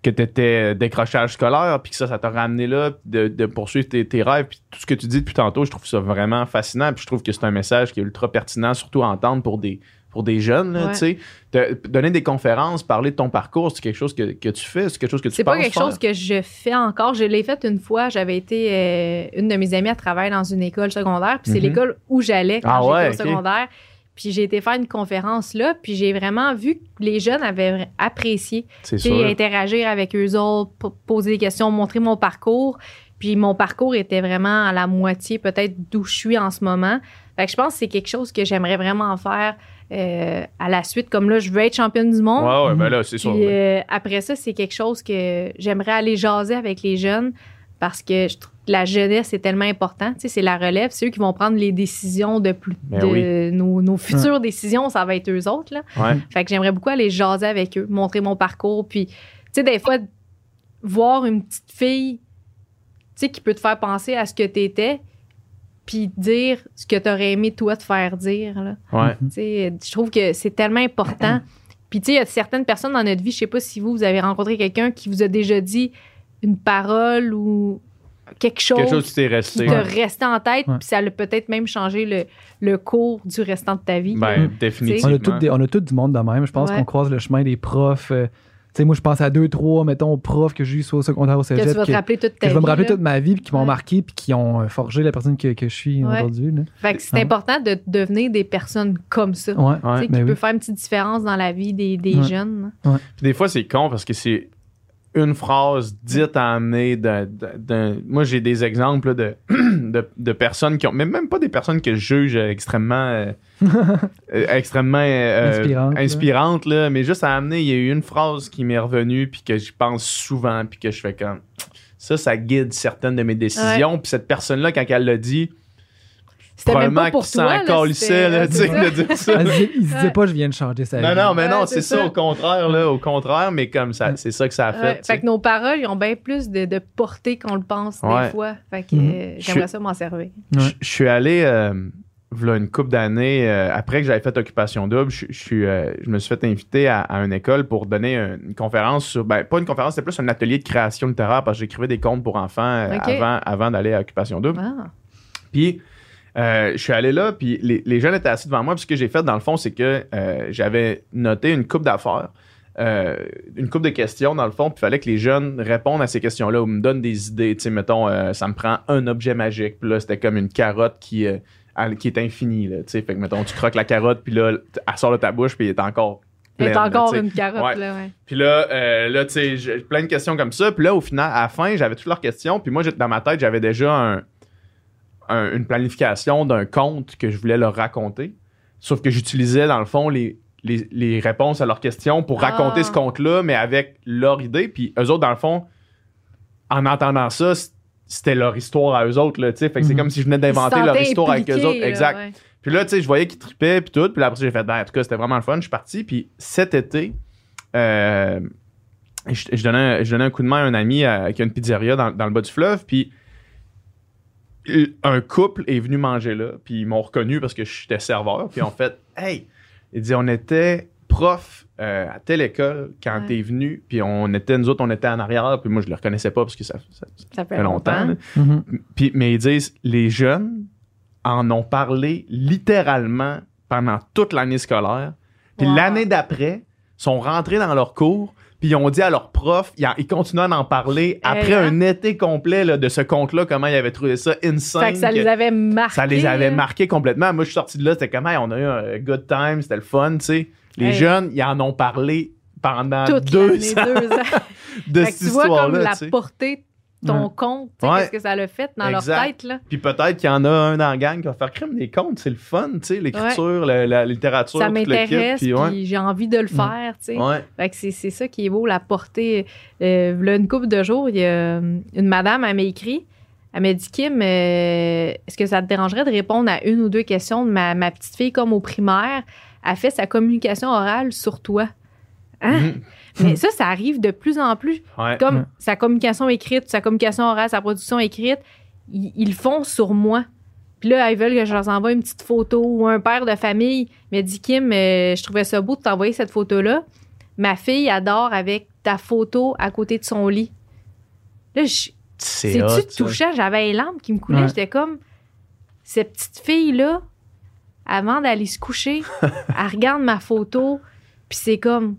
que t'étais décrochage scolaire, puis que ça, ça t'a ramené là, de, de poursuivre tes, tes rêves, puis tout ce que tu dis depuis tantôt, je trouve ça vraiment fascinant, puis je trouve que c'est un message qui est ultra pertinent, surtout à entendre pour des, pour des jeunes, là, Ouais. tu sais. Donner des conférences, parler de ton parcours, c'est quelque chose que, que tu fais, c'est quelque chose que tu C'est pas quelque faire? chose que je fais encore. Je l'ai fait une fois. J'avais été euh, une de mes amies à travailler dans une école secondaire. Puis c'est Mhm. l'école où j'allais quand Ah j'étais ouais, au secondaire. Puis j'ai été faire une conférence là. Puis j'ai vraiment vu que les jeunes avaient apprécié. Interagir avec eux autres, po- poser des questions, montrer mon parcours. Puis mon parcours était vraiment à la moitié peut-être d'où je suis en ce moment. Fait que je pense que c'est quelque chose que j'aimerais vraiment faire euh, à la suite. Comme là, je veux être championne du monde. Ouais, ouais, ben là, c'est sûr. Puis euh, après ça, c'est quelque chose que j'aimerais aller jaser avec les jeunes parce que je trouve que la jeunesse est tellement important. Tu sais, c'est la relève. C'est eux qui vont prendre les décisions de plus. Ben de oui. nos, nos futures décisions, ça va être eux autres. Là. Ouais. Fait que j'aimerais beaucoup aller jaser avec eux, montrer mon parcours. Puis, tu sais, des fois, voir une petite fille, tu sais, qui peut te faire penser à ce que tu étais, puis dire ce que tu aurais aimé, toi, te faire dire. Là. Ouais. Tu sais, je trouve que c'est tellement important. Puis, tu sais, il y a certaines personnes dans notre vie, je sais pas si vous, vous avez rencontré quelqu'un qui vous a déjà dit une parole ou quelque chose, Quelque chose qui t'est qui resté. t'a resté en tête, puis ça a peut-être même changé le, le cours du restant de ta vie. Ben, définitivement. On a, tout des- on a tout du monde de même. Je pense Ouais. qu'on croise le chemin des profs. euh, sais, moi, je pense à deux, trois, mettons, profs que j'ai eu soit au secondaire ou au que cégep. tu vas te que- rappeler toute ta que je vais me rappeler là. toute ma vie, puis qui m'ont Ouais. marqué, puis qui ont euh, forgé la personne que, que je suis Ouais. aujourd'hui. Fait que c'est Ouais. important de devenir des personnes comme ça. Ouais. Tu sais, Ouais. qui Ben peut oui. faire une petite différence dans la vie des, des Ouais. jeunes. Puis des fois, c'est con parce que c'est une phrase dite à amener d'un. Moi, j'ai des exemples là, de, de, de personnes qui ont. Mais même pas des personnes que je juge extrêmement. euh, euh, extrêmement. euh, Inspirantes, là. inspirantes, là. Mais juste à amener, il y a eu une phrase qui m'est revenue, puis que j'y pense souvent, puis que je fais comme. Ça, ça guide certaines de mes décisions. Puis cette personne-là, quand elle l'a dit, C'était même pas pour toi. là, calissait, c'était- là, tu sais, c'est ça. de dire ça. Elle disait- il se disait pas, je viens de changer sa Non, vie. non, mais non, Ouais, c'est c'est ça. ça. au contraire, là, au contraire, mais comme ça, c'est ça que ça a fait. Fait que nos paroles, ils ont bien plus de, de portée qu'on le pense Ouais. des fois. Fait que Mhm. euh, j'aimerais ça m'en servir. Ouais. Je, suis allé, euh, v'là une couple d'années, euh, après que j'avais fait Occupation Double, je, je suis, euh, je me suis fait inviter à, à une école pour donner une, une conférence sur. Ben, pas une conférence, c'était plus un atelier de création littéraire parce que j'écrivais des contes pour enfants euh, avant d'aller à Occupation Double. Ah. Puis, euh, je suis allé là, puis les, les jeunes étaient assis devant moi. Puis ce que j'ai fait, dans le fond, c'est que euh, j'avais noté une coupe d'affaires, euh, une coupe de questions, dans le fond. Puis il fallait que les jeunes répondent à ces questions-là ou me donnent des idées. Tu sais, mettons, ça me prend un objet magique. Puis là, c'était comme une carotte qui, est infinie. Là, tu sais. fait que, mettons, tu croques la carotte, puis là, elle sort de ta bouche, puis elle est encore. Pleine, là, encore sais. une carotte, Ouais. là, ouais. Puis là, euh, là tu sais, j'ai plein de questions comme ça. Puis là, au final, à la fin, j'avais toutes leurs questions. Puis moi, dans ma tête, j'avais déjà un- un- une planification d'un conte que je voulais leur raconter. Sauf que j'utilisais, dans le fond, les, les, les réponses à leurs questions pour Ah. raconter ce conte-là, mais avec leur idée. Puis eux autres, dans le fond, en entendant ça, c'était leur histoire à eux autres. Là, fait que c'est Mhm. comme si je venais d'inventer leur histoire avec eux autres. là, exact. ouais. Puis là, tu sais, je voyais qu'ils tripaient, puis tout. Puis là, après, j'ai fait, ben, en tout cas, c'était vraiment le fun. Je suis parti. Puis cet été, euh, je, je donnais, un- je donnais un coup de main à un ami euh, qui a une pizzeria dans, dans le bas du fleuve. Puis un couple est venu manger là. Puis ils m'ont reconnu parce que j'étais serveur. Puis en fait, hey, il dit, on était prof euh, à telle école quand Ouais. t'es venu. Puis on était, nous autres, on était en arrière. Puis moi, je le reconnaissais pas parce que ça, ça, Ça fait fait longtemps. Mhm. Puis, mais ils disent, les jeunes en ont parlé littéralement pendant toute l'année scolaire. Puis Wow. l'année d'après, sont rentrés dans leur cours, puis ils ont dit à leur prof, ils, en- ils continuaient à en parler après hein? un été complet là, de ce conte-là, comment ils avaient trouvé ça insane. Fait que ça les avait marqués. ça les avait là. marqués complètement. Moi, je suis sorti de là, c'était comme, Hey, on a eu un good time, c'était le fun, tu sais. Les Hey. jeunes, ils en ont parlé pendant Toute deux ans deux ans. de Fait cette tu vois comme histoire-là, la portée ton Ouais. compte, tu sais, Ouais. qu'est-ce que ça l'a fait dans Exact. leur tête, là? Puis peut-être qu'il y en a un dans la gang qui va faire crime des contes, c'est le fun, tu sais, l'écriture, la, la littérature, Ça m'intéresse, puis j'ai envie de le faire, tu sais. Fait que c'est, c'est ça qui est beau, la portée. Euh, là, une couple de jours, il y a euh, une madame, elle m'a écrit. Elle m'a dit, Kim, euh, est-ce que ça te dérangerait de répondre à une ou deux questions de ma, ma petite fille, comme au primaire? Elle fait sa communication orale sur toi. Hein? Mhm. Mais ça, ça arrive de plus en plus. Ouais. Comme Ouais. sa communication écrite, sa communication orale, sa production écrite, ils, font sur moi. Puis là, ils veulent que je leur envoie une petite photo ou un père de famille m'a dit Kim, euh, je trouvais ça beau de t'envoyer cette photo-là. Ma fille adore avec ta photo à côté de son lit. Là, je- c'est-tu touchant? J'avais les larmes qui me coulaient. Ouais. J'étais comme, cette petite fille-là, avant d'aller se coucher, elle regarde ma photo, puis c'est comme,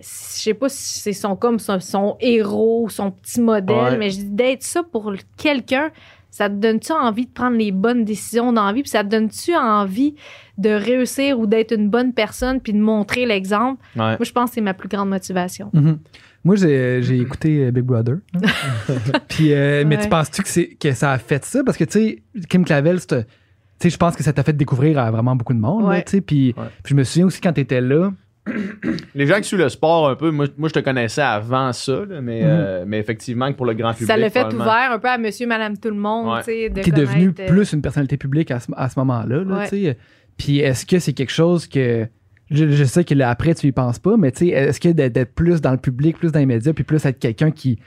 je sais pas si c'est son, comme son, son héros, son petit modèle, Ouais. mais je dis d'être ça pour quelqu'un, ça te donne-tu envie de prendre les bonnes décisions dans la vie, puis ça te donne-tu envie de réussir ou d'être une bonne personne, puis de montrer l'exemple? Ouais. Moi, je pense que c'est ma plus grande motivation. Mhm. Moi, j'ai j'ai écouté euh, Big Brother. Puis, euh, Mais Ouais. tu penses-tu que, c'est- que ça a fait ça? Parce que, tu sais, Kim Clavel, c'est, tu sais, je pense que ça t'a fait découvrir à vraiment beaucoup de monde. là, Ouais. tu sais. Puis, Ouais. puis je me souviens aussi quand tu étais là. Les gens qui suivent le sport un peu, moi, moi je te connaissais avant ça, là, mais, Mhm. euh, mais effectivement que pour le grand public. Ça l'a fait ouvert un peu à monsieur, madame, tout le monde, Ouais. de devenu euh, plus une personnalité publique à ce, à ce moment-là. là, Ouais. Puis est-ce que c'est quelque chose que. Je, je sais que là, après, tu y penses pas, mais tu sais, est-ce que d'être, d'être plus dans le public, plus dans les médias, puis plus être quelqu'un qui.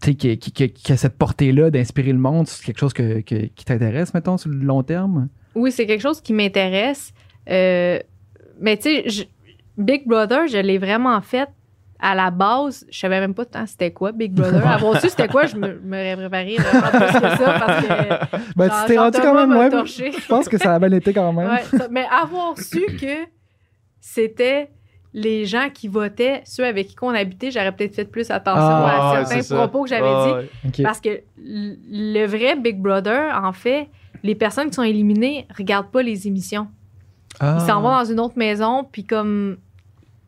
Qui, qui, qui- qui a cette portée-là d'inspirer le monde, c'est quelque chose que, que- qui t'intéresse, mettons, sur le long terme? Oui, c'est quelque chose qui m'intéresse. Euh, mais tu sais, je- Big Brother, je l'ai vraiment fait à la base. Je savais même pas tant c'était quoi Big Brother. Avoir su c'était quoi, je me, me préparé vraiment plus que ça parce que. Ben, genre, tu t'es rendu quand même torché. Je pense que ça a bien été quand même. Ouais, ça- mais avoir su que c'était les gens qui votaient, ceux avec qui on habitait, j'aurais peut-être fait plus attention Ah, à certains propos que j'avais Ah, dit. ouais. Parce que le vrai Big Brother, en fait, les personnes qui sont éliminées regardent pas les émissions. Ah. Ils s'en vont dans une autre maison, puis comme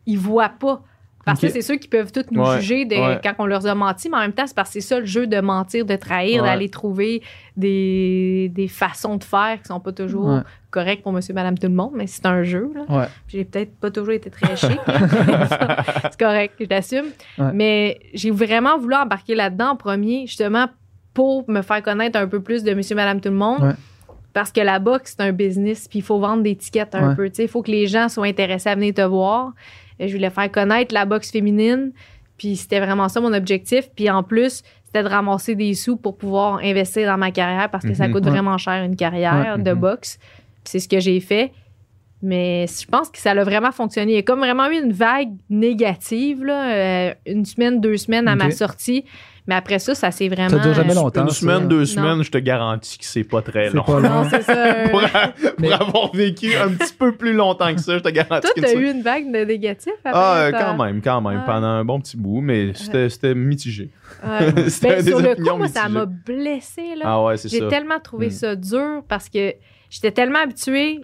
ils voient pas. Parce que c'est ceux qui peuvent tous nous Ouais, juger de, ouais. quand on leur a menti, mais en même temps, c'est parce que c'est ça le jeu de mentir, de trahir, Ouais. d'aller trouver des, des façons de faire qui sont pas toujours correctes pour monsieur, madame, tout le monde, mais c'est un jeu. Là. J'ai peut-être pas toujours été très chic. c'est correct, je l'assume. Mais j'ai vraiment voulu embarquer là-dedans en premier, justement, pour me faire connaître un peu plus de monsieur, madame, tout le monde. Parce que la boxe, c'est un business, puis il faut vendre des tickets un Ouais. peu. Il faut que les gens soient intéressés à venir te voir. Et je voulais faire connaître la boxe féminine, puis c'était vraiment ça mon objectif. Puis en plus, c'était de ramasser des sous pour pouvoir investir dans ma carrière parce que ça Mhm. coûte Ouais. vraiment cher une carrière Ouais. de Mhm. boxe. C'est ce que j'ai fait. Mais je pense que ça a vraiment fonctionné. Il y a comme vraiment eu une vague négative, là, euh, une semaine, deux semaines à ma sortie. Mais après ça, ça s'est vraiment. Ça dure jamais euh, longtemps. Une ça. semaine, deux Non. semaines, je te garantis que c'est pas très C'est long. pas long. Non, c'est ça. pour, avoir vécu un petit peu plus longtemps que ça, je te garantis Toi, t'as eu une vague de négatif après Ah, euh, quand même, quand même, Ouais. pendant un bon petit bout, mais c'était c'était mitigé. Ben, des sur le coup, moi, ça m'a blessée. Là. Ah ouais, c'est J'ai tellement trouvé Mm. ça dur parce que j'étais tellement habituée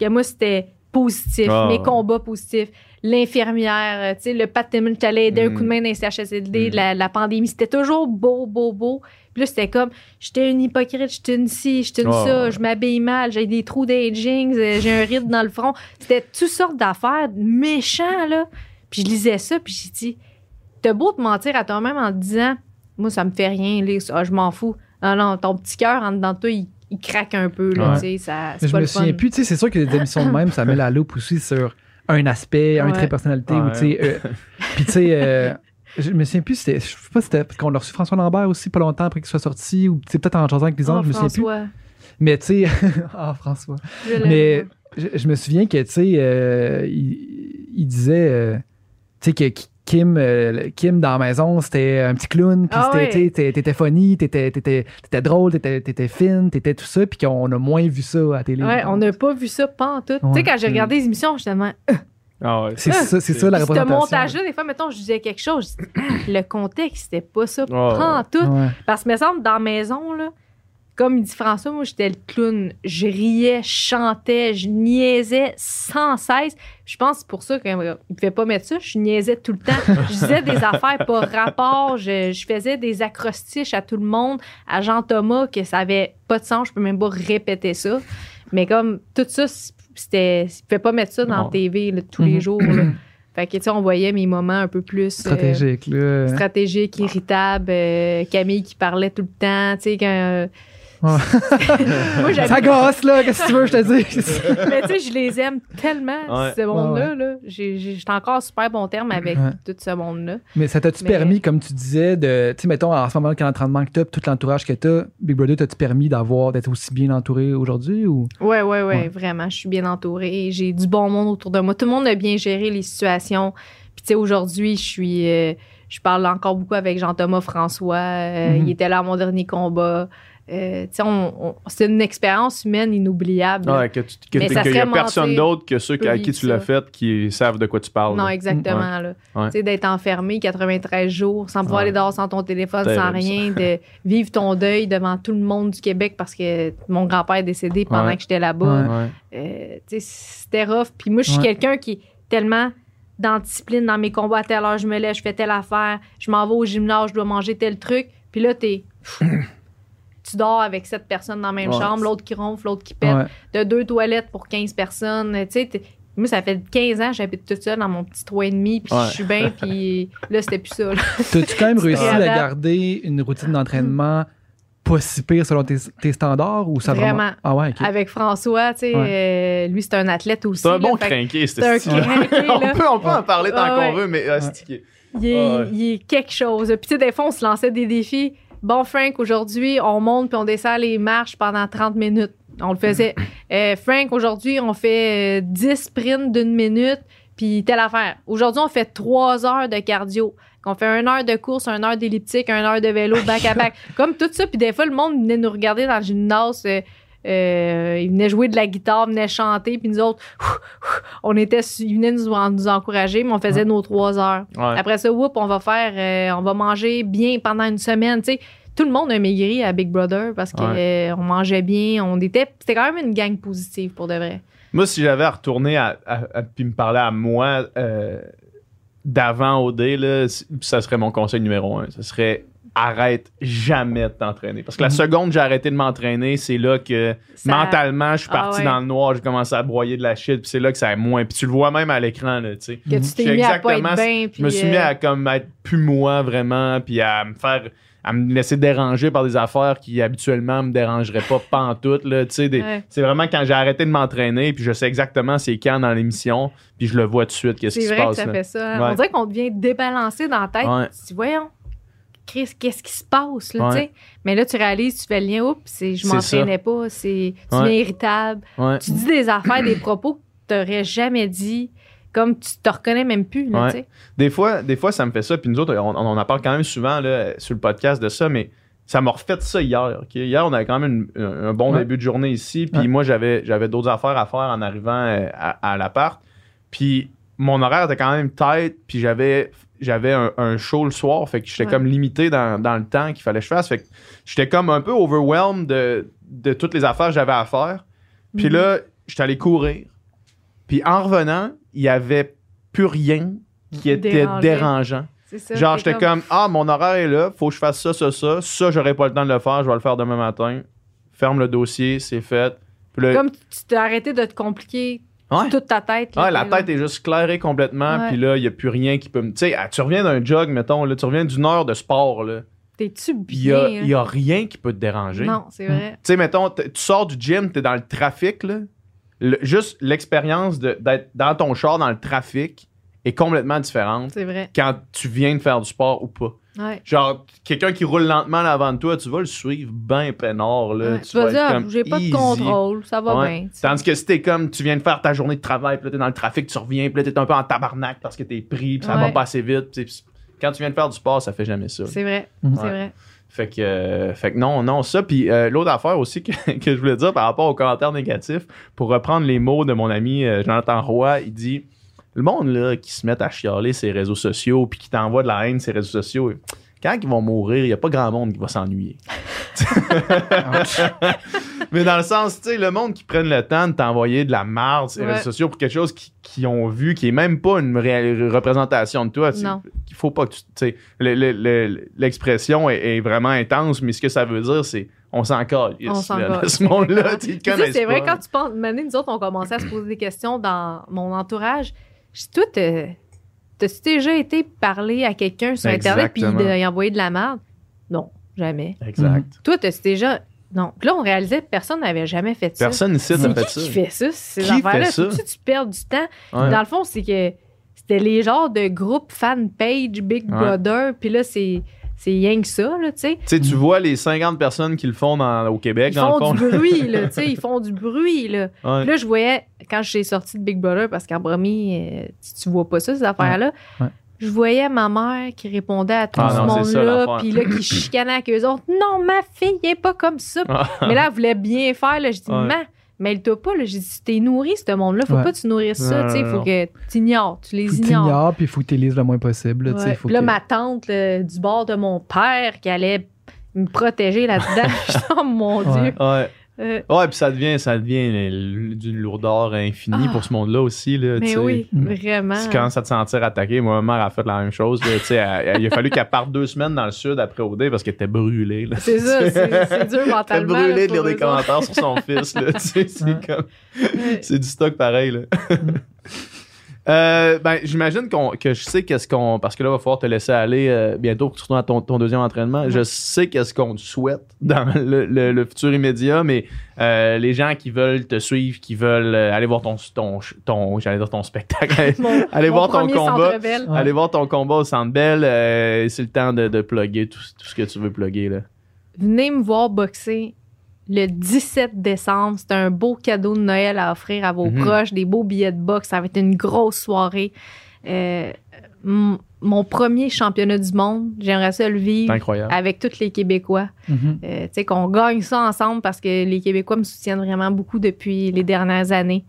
que moi, c'était positif, Ah, mes ouais. combats positifs. L'infirmière, euh, tu sais, le Pat Timmons, j'allais aider un Mm. coup de main dans les CHSLD, Mm. la, la pandémie, c'était toujours beau, beau, beau. Puis là, c'était comme, j'étais une hypocrite, j'étais une ci, j'étais une Ah, ça, je m'habille mal, j'ai des trous d'aging, euh, j'ai un ride dans le front. C'était toutes sortes d'affaires méchants, là. Puis je lisais ça, puis j'ai dit, t'as beau te mentir à toi-même en te disant, moi, ça me fait rien, lire ça, je m'en fous. Non, non, ton petit cœur en dedans de toi, il, il craque un peu, là, Ouais. tu sais, ça, je pas me le fun. souviens plus, tu sais, c'est sûr que les émissions de même, ça met la loupe aussi sur un aspect, un trait de personnalité, ou Ouais. tu sais. euh, Puis tu sais, euh, je me souviens plus, c'était, je sais pas, si c'était parce qu'on a reçu François Lambert aussi pas longtemps après qu'il soit sorti, ou tu sais, peut-être en changeant avec les Oh, autres, je me souviens plus. François, Mais tu sais, ah, François. je. Mais je, je me souviens que, tu sais, euh, il, il disait, euh, tu sais, que Kim, euh, Kim dans la maison, c'était un petit clown, puis Ah ouais. t'étais- t'étais funny, t'étais, t'étais, t'étais drôle, t'étais, t'étais fine, t'étais tout ça, puis qu'on a moins vu ça à la télé. Ouais, on n'a pas vu ça pas en tout. Tu sais, quand j'ai regardé les émissions, j'étais tellement. Ah ouais. C'est ça, c'est ça la Puis Ce représentation. montage-là, des fois, mettons, je disais quelque chose, je dis, le contexte, c'était pas ça. Ouais. Prends tout. Ouais. Parce que, me semble, dans la maison, là, comme il dit François, moi, j'étais le clown. Je riais, je chantais, je niaisais sans cesse. Je pense que c'est pour ça qu'il ne pouvait pas mettre ça. Je niaisais tout le temps. Je disais des affaires pas rapport. Je, je faisais des acrostiches à tout le monde, à Jean-Thomas, que ça avait pas de sens. Je peux même pas répéter ça. Mais comme tout ça, c'était. Il ne pouvait pas mettre ça dans la TV là, tous Mhm. les jours. là. Fait que, tu sais, on voyait mes moments un peu plus. euh, Stratégique, là. stratégique, irritable, euh, Camille qui parlait tout le temps, tu sais, quand... Ça gosse, là, qu'est-ce que tu veux, je te dis? Mais tu sais, je les aime tellement, Ouais. ce monde-là. Ouais, là. J'ai- j'ai- J'étais encore en super bon terme avec Ouais. tout ce monde-là. Mais ça t'a-tu Mais- permis, comme tu disais, de. Tu sais, mettons, en ce moment, quand l'entraînement que t'as, puis tout l'entourage que t'as, Big Brother, t'as-tu permis d'avoir, d'être aussi bien entouré aujourd'hui ou? Ouais, ouais, ouais, Ouais. vraiment. Je suis bien entourée. J'ai du bon monde autour de moi. Tout le monde a bien géré les situations. Puis, tu sais, aujourd'hui, je suis. euh, je parle encore beaucoup avec Jean-Thomas François. Euh, Mhm. Il était là à mon dernier combat. Euh, c'est une expérience humaine inoubliable. Ouais, que tu- que Mais t'es- ça qu'il y a personne d'autre que ceux à qui tu l'as fait qui savent de quoi tu parles. Non, exactement. Ouais. D'être enfermé 93 jours sans pouvoir Ouais. aller dehors sans ton téléphone, sans rien, de vivre ton deuil devant tout le monde du Québec parce que mon grand-père est décédé pendant Ouais. que j'étais là-bas. Euh, c'était rough. Puis moi, je suis Ouais. quelqu'un qui est tellement dans la discipline dans mes combats à telle heure, je me lève, je fais telle affaire, je m'en vais au gymnase, je dois manger tel truc. Puis là, t'es. Tu dors avec sept personnes dans la même Ouais. chambre, l'autre qui ronfle, l'autre qui pète. Ouais. T'as deux toilettes pour 15 personnes. Tu sais, moi, ça fait 15 ans que j'habite toute seule dans mon petit 3,5, puis Ouais. je suis bien, puis là, c'était plus ça. T'as-tu quand même réussi à garder une routine d'entraînement pas si pire selon tes, tes standards ou ça vraiment. Vraiment. Ah ouais. Avec François, tu sais, euh, lui, c'est un athlète aussi. C'est un là, bon crinqué, C'est un c'était style. crinqué, on peut, on peut en parler tant Ouais, qu'on veut, mais c'est qui- Il est, Ah ouais. il est quelque chose. Puis, tu sais, des fois, on se lançait des défis. Bon, Frank, aujourd'hui, on monte puis on descend les marches pendant 30 minutes. On le faisait. Euh, Frank, aujourd'hui, on fait euh, 10 sprints d'une minute, puis telle affaire. Aujourd'hui, on fait 3 heures de cardio. On fait une heure de course, une heure d'elliptique, une heure de vélo, back à back. Comme tout ça. Puis des fois, le monde venait nous regarder dans le gymnase. euh, euh, ils venaient jouer de la guitare, venaient chanter, puis nous autres, on était, ils venaient nous, nous encourager, mais on faisait nos trois heures. Ouais. Après ça, whoop, on va faire, euh, on va manger bien pendant une semaine. Tu sais, tout le monde a maigri à Big Brother parce qu'on on mangeait bien. On était, c'était quand même une gang positive pour de vrai. Moi, si j'avais à retourner à, à- à- puis me parler à moi euh, d'avant OD, là, ça serait mon conseil numéro un. Ce serait arrête jamais de t'entraîner. Parce que la Mhm. seconde que j'ai arrêté de m'entraîner, c'est là que Ça- mentalement, je suis Ah parti ouais. dans le noir, j'ai commencé à broyer de la shit, puis c'est là que ça a moins. Puis tu le vois même à l'écran, là, tu sais. Que tu t'es C'est mis à pas exactement- être bien. Je me suis mis à comme être plus moi vraiment, puis à me faire à me laisser déranger par des affaires qui habituellement me dérangeraient pas pantoute là, tu sais Ouais. c'est vraiment quand j'ai arrêté de m'entraîner puis je sais exactement c'est quand dans l'émission, puis je le vois tout de suite qu'est-ce qui C'est se vrai que passe ça là. fait ça. Ouais. On dirait qu'on devient débalancé dans la tête. Ouais. Dis, voyons, Chris, qu'est-ce qui se passe, là, Ouais. tu sais? Mais là, tu réalises, tu fais le lien, oups, c'est, je m'entraînais pas, c'est, tu Ouais. deviens irritable. Ouais. Tu dis des affaires, des propos que tu n'aurais jamais dit, comme tu te reconnais même plus, là. Des fois, des fois ça me fait ça puis nous autres on, on en parle quand même souvent là, sur le podcast de ça mais ça m'a refait ça hier. Hier, on avait quand même une- un, bon Ouais. début de journée ici. Puis Ouais. moi, j'avais, j'avais d'autres affaires à faire en arrivant euh, à, à l'appart. Puis mon horaire était quand même tight. Puis j'avais, j'avais un, un show le soir. Fait que j'étais Ouais. comme limité dans, dans le temps qu'il fallait que je fasse. Fait que j'étais comme un peu overwhelmed de, de toutes les affaires que j'avais à faire. Puis Mhm. là, j'étais allé courir. Puis en revenant, il y avait plus rien qui était Dérangeait. dérangeant. C'est ça. Genre, j'étais comme, ah, mon horaire est là, faut que je fasse ça, ça, ça. Ça, j'aurai pas le temps de le faire, je vais le faire demain matin. Ferme le dossier, c'est fait. Puis là, Comme tu t'es arrêté de te compliquer ouais. toute ta tête. là, Ouais, la là. tête est juste clairée complètement, puis là, il n'y a plus rien qui peut me. Tu sais, ah, tu reviens d'un jog, mettons, là, tu reviens d'une heure de sport, là, T'es-tu puis il n'y a, bien? il y a rien qui peut te déranger. Non, c'est vrai. Tu sais, mettons, tu sors du gym, tu es dans le trafic, là. Le- juste l'expérience de- d'être dans ton char dans le trafic est complètement différente C'est vrai. quand tu viens de faire du sport ou pas. Ouais. Genre, quelqu'un qui roule lentement là avant de toi, tu vas le suivre ben peinard, là. Ouais, tu vas dire, comme j'ai pas easy. de contrôle, ça va Ouais. bien. Tandis que si t'es comme, tu viens de faire ta journée de travail, puis là, t'es dans le trafic, tu reviens, puis là, t'es un peu en tabarnak parce que t'es pris, puis ça va pas assez vite. puis Quand tu viens de faire du sport, ça fait jamais ça. C'est vrai, c'est vrai. Fait que, euh, fait que non, non, ça. Puis euh, l'autre affaire aussi que, que je voulais dire par rapport aux commentaires négatifs, pour reprendre les mots de mon ami euh, Jonathan Roy, il dit le monde là, qui se met à chialer ses réseaux sociaux puis qui t'envoie de la haine ses réseaux sociaux, quand ils vont mourir, il n'y a pas grand monde qui va s'ennuyer. Mais dans le sens, tu sais, le monde qui prenne le temps de t'envoyer de la marde sur les Ouais. réseaux sociaux pour quelque chose qui, qui ont vu, qui est même pas une représentation de toi. tu sais, Non. Il faut pas que tu. sais, le- le- le- L'expression est, est vraiment intense, mais ce que ça veut dire, c'est on s'en colle. On s'en. Ce monde-là, tu sais, connais c'est vrai, quand tu penses. Maintenant, nous autres, on commençait à se poser des questions dans mon entourage. Je dis, toi, t'as- t'as-tu déjà été parler à quelqu'un sur Internet puis y envoyer de la merde? Non, jamais. Exact. Toi, t'as-tu déjà. Non. Puis là, on réalisait que personne n'avait jamais fait ça. Personne ici n'a fait ça. qui fait ça, ces Qui affaires-là? tu perdes du temps? Ouais. Dans le fond, c'est que c'était les genres de groupes fan page Big Ouais. Brother, puis là, c'est c'est rien que ça, là, tu sais. Tu sais, tu vois les 50 personnes qui le font dans- au Québec, Ils dans le font fond. du bruit, là, tu sais, ils font du bruit, là. Ouais. Là, je voyais, quand je suis sortie de Big Brother, parce qu'en premier, euh, tu, vois pas ça, ces affaires-là, Ouais. je voyais ma mère qui répondait à tout Ah ce monde-là, puis là, qui chicanait avec eux autres. Non, ma fille est pas comme ça. Mais là, elle voulait bien faire, là. Je dis, Ouais. Man, mêle-toi pas, là. J'ai dit, t'es nourri, ce monde-là. Faut Ouais. pas que tu nourrisses ça, tu non, Faut non. que tu ignores, tu les Faut que ignores. puis il faut que tu lises le moins possible. là, tu sais, Ouais. faut Puis là, que- ma tante là, du bord de mon père qui allait me protéger là-dedans. Je dis, oh mon Ouais. Dieu. Ouais. Euh, Ouais, puis ça devient, ça devient d'une lourdeur infinie Ah. pour ce monde-là aussi. Là, mais oui, Mm. vraiment. Tu commences à te sentir attaqué. Moi, ma mère a fait la même chose. là, tu sais, elle- il a fallu qu'elle parte deux semaines dans le sud après OD parce qu'elle était brûlée. C'est ça, c'est dur Elle était mentalement. brûlée de lire des commentaires sur son fils. là, tu sais, c'est Ouais. comme. Du stock pareil. Là. Euh, ben, j'imagine qu'on, que je sais qu'est-ce qu'on. Parce que là, il va falloir te laisser aller euh, bientôt pour que tu retournes à ton, ton deuxième entraînement. Je sais qu'est-ce qu'on te souhaite dans le, le- le futur immédiat, mais euh, les gens qui veulent te suivre, qui veulent aller voir ton, ton, ton, j'allais dire ton spectacle, Mon- mon voir ton combat. Ouais. aller voir ton combat au Centre Bell. euh, c'est le temps de, de plugger tout, tout ce que tu veux plugger. Là. Venez me voir boxer le 17 décembre. C'est un beau cadeau de Noël à offrir à vos Mhm. proches, des beaux billets de boxe. Ça va être une grosse soirée. Euh, mon premier championnat du monde, j'aimerais ça le vivre avec tous les Québécois. Mhm. Euh, tu sais, qu'on gagne ça ensemble parce que les Québécois me soutiennent vraiment beaucoup depuis les dernières années.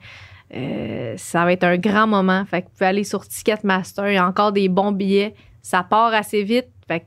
Euh, ça va être un grand moment. Fait que vous pouvez aller sur Ticketmaster. Il y a encore des bons billets. Ça part assez vite. Fait que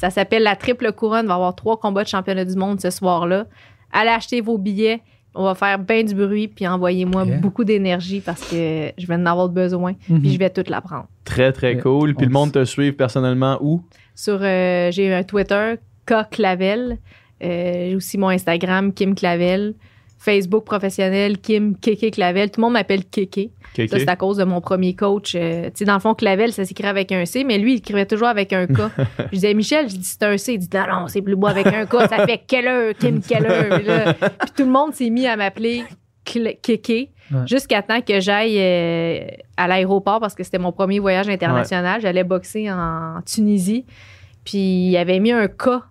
ça s'appelle la triple couronne. Il va y avoir trois combats de championnat du monde ce soir-là. Allez acheter vos billets. On va faire bien du bruit. Puis envoyez-moi beaucoup d'énergie parce que je vais en avoir besoin. Mhm. Puis je vais tout la prendre. Très, très cool. Puis on le monde te suit personnellement où? Sur, euh, j'ai un Twitter, K Clavel. Euh, j'ai aussi mon Instagram, Kim Clavel. Facebook professionnel, Kim Kéké Clavel. Tout le monde m'appelle Kéké. Ça, c'est à cause de mon premier coach. Euh, tu sais, dans le fond, Clavel, ça s'écrit avec un C, mais lui, il écrivait toujours avec un K. je disais, Michel, je dis, c'est un C. Il dit, non, non, c'est plus beau avec un K. Ça fait Keller, Kim Keller. Puis, là, puis tout le monde s'est mis à m'appeler Kéké Ouais. jusqu'à temps que j'aille euh, à l'aéroport parce que c'était mon premier voyage international. J'allais boxer en Tunisie. Puis il avait mis un K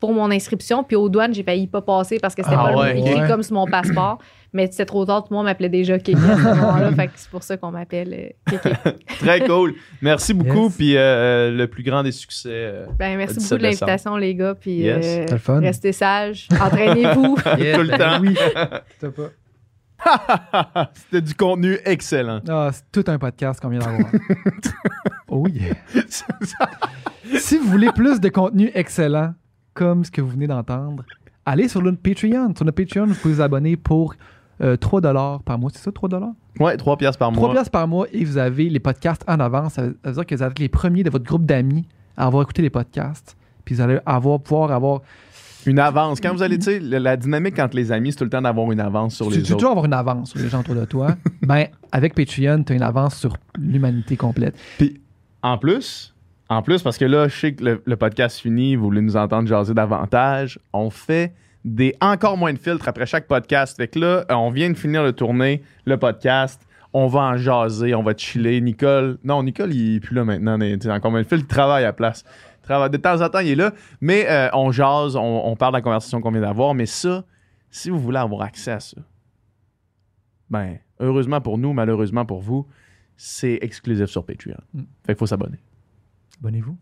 pour mon inscription. Puis aux douanes, j'ai failli pas passer parce que c'était Ah pas ouais, écrit ouais. comme sur mon passeport. Mais c'était trop tard, tout le monde m'appelait déjà Kéké à ce moment-là. fait que c'est pour ça qu'on m'appelle euh, Kéké. Très cool. Merci beaucoup. Yes. Puis euh, le plus grand des succès. euh, Ben, merci 17 beaucoup de l'invitation, les gars. Puis Yes. euh, C'était le fun. restez sages. Entraînez-vous. Yes, Tout le ben temps. Oui. Pas. C'était du contenu excellent. Ah, c'est tout un podcast qu'on vient d'avoir. oh yeah. si vous voulez plus de contenu excellent, comme ce que vous venez d'entendre, allez sur notre Patreon. Sur notre Patreon, vous pouvez vous abonner pour euh, 3 par mois. C'est ça, 3 Ouais, 3 piastres par 3 mois. piastres par mois et vous avez les podcasts en avance. Ça veut dire que vous êtes les premiers de votre groupe d'amis à avoir écouté les podcasts. Puis vous allez avoir, pouvoir avoir. Une avance. Quand vous allez, tu sais, la, dynamique entre les amis, c'est tout le temps d'avoir une avance sur tu, les tu autres. toujours avoir une avance sur les gens autour de toi. ben, avec Patreon, tu as une avance sur l'humanité complète. En plus, en plus, parce que là, je sais que le, le podcast finit, vous voulez nous entendre jaser davantage, on fait des encore moins de filtres après chaque podcast. Fait que là, euh, on vient de finir de tourner le podcast. On va en jaser, on va chiller. Nicole, non, Nicole, il est plus là maintenant. tu sais, encore moins de filtres, il travaille à la place. Il travaille- De temps en temps, il est là. Mais euh, on jase, on, on parle de la conversation qu'on vient d'avoir. Mais ça, si vous voulez avoir accès à ça, ben, heureusement pour nous, malheureusement pour vous, c'est exclusif sur Patreon. Mm. Fait qu'il faut s'abonner. Abonnez-vous.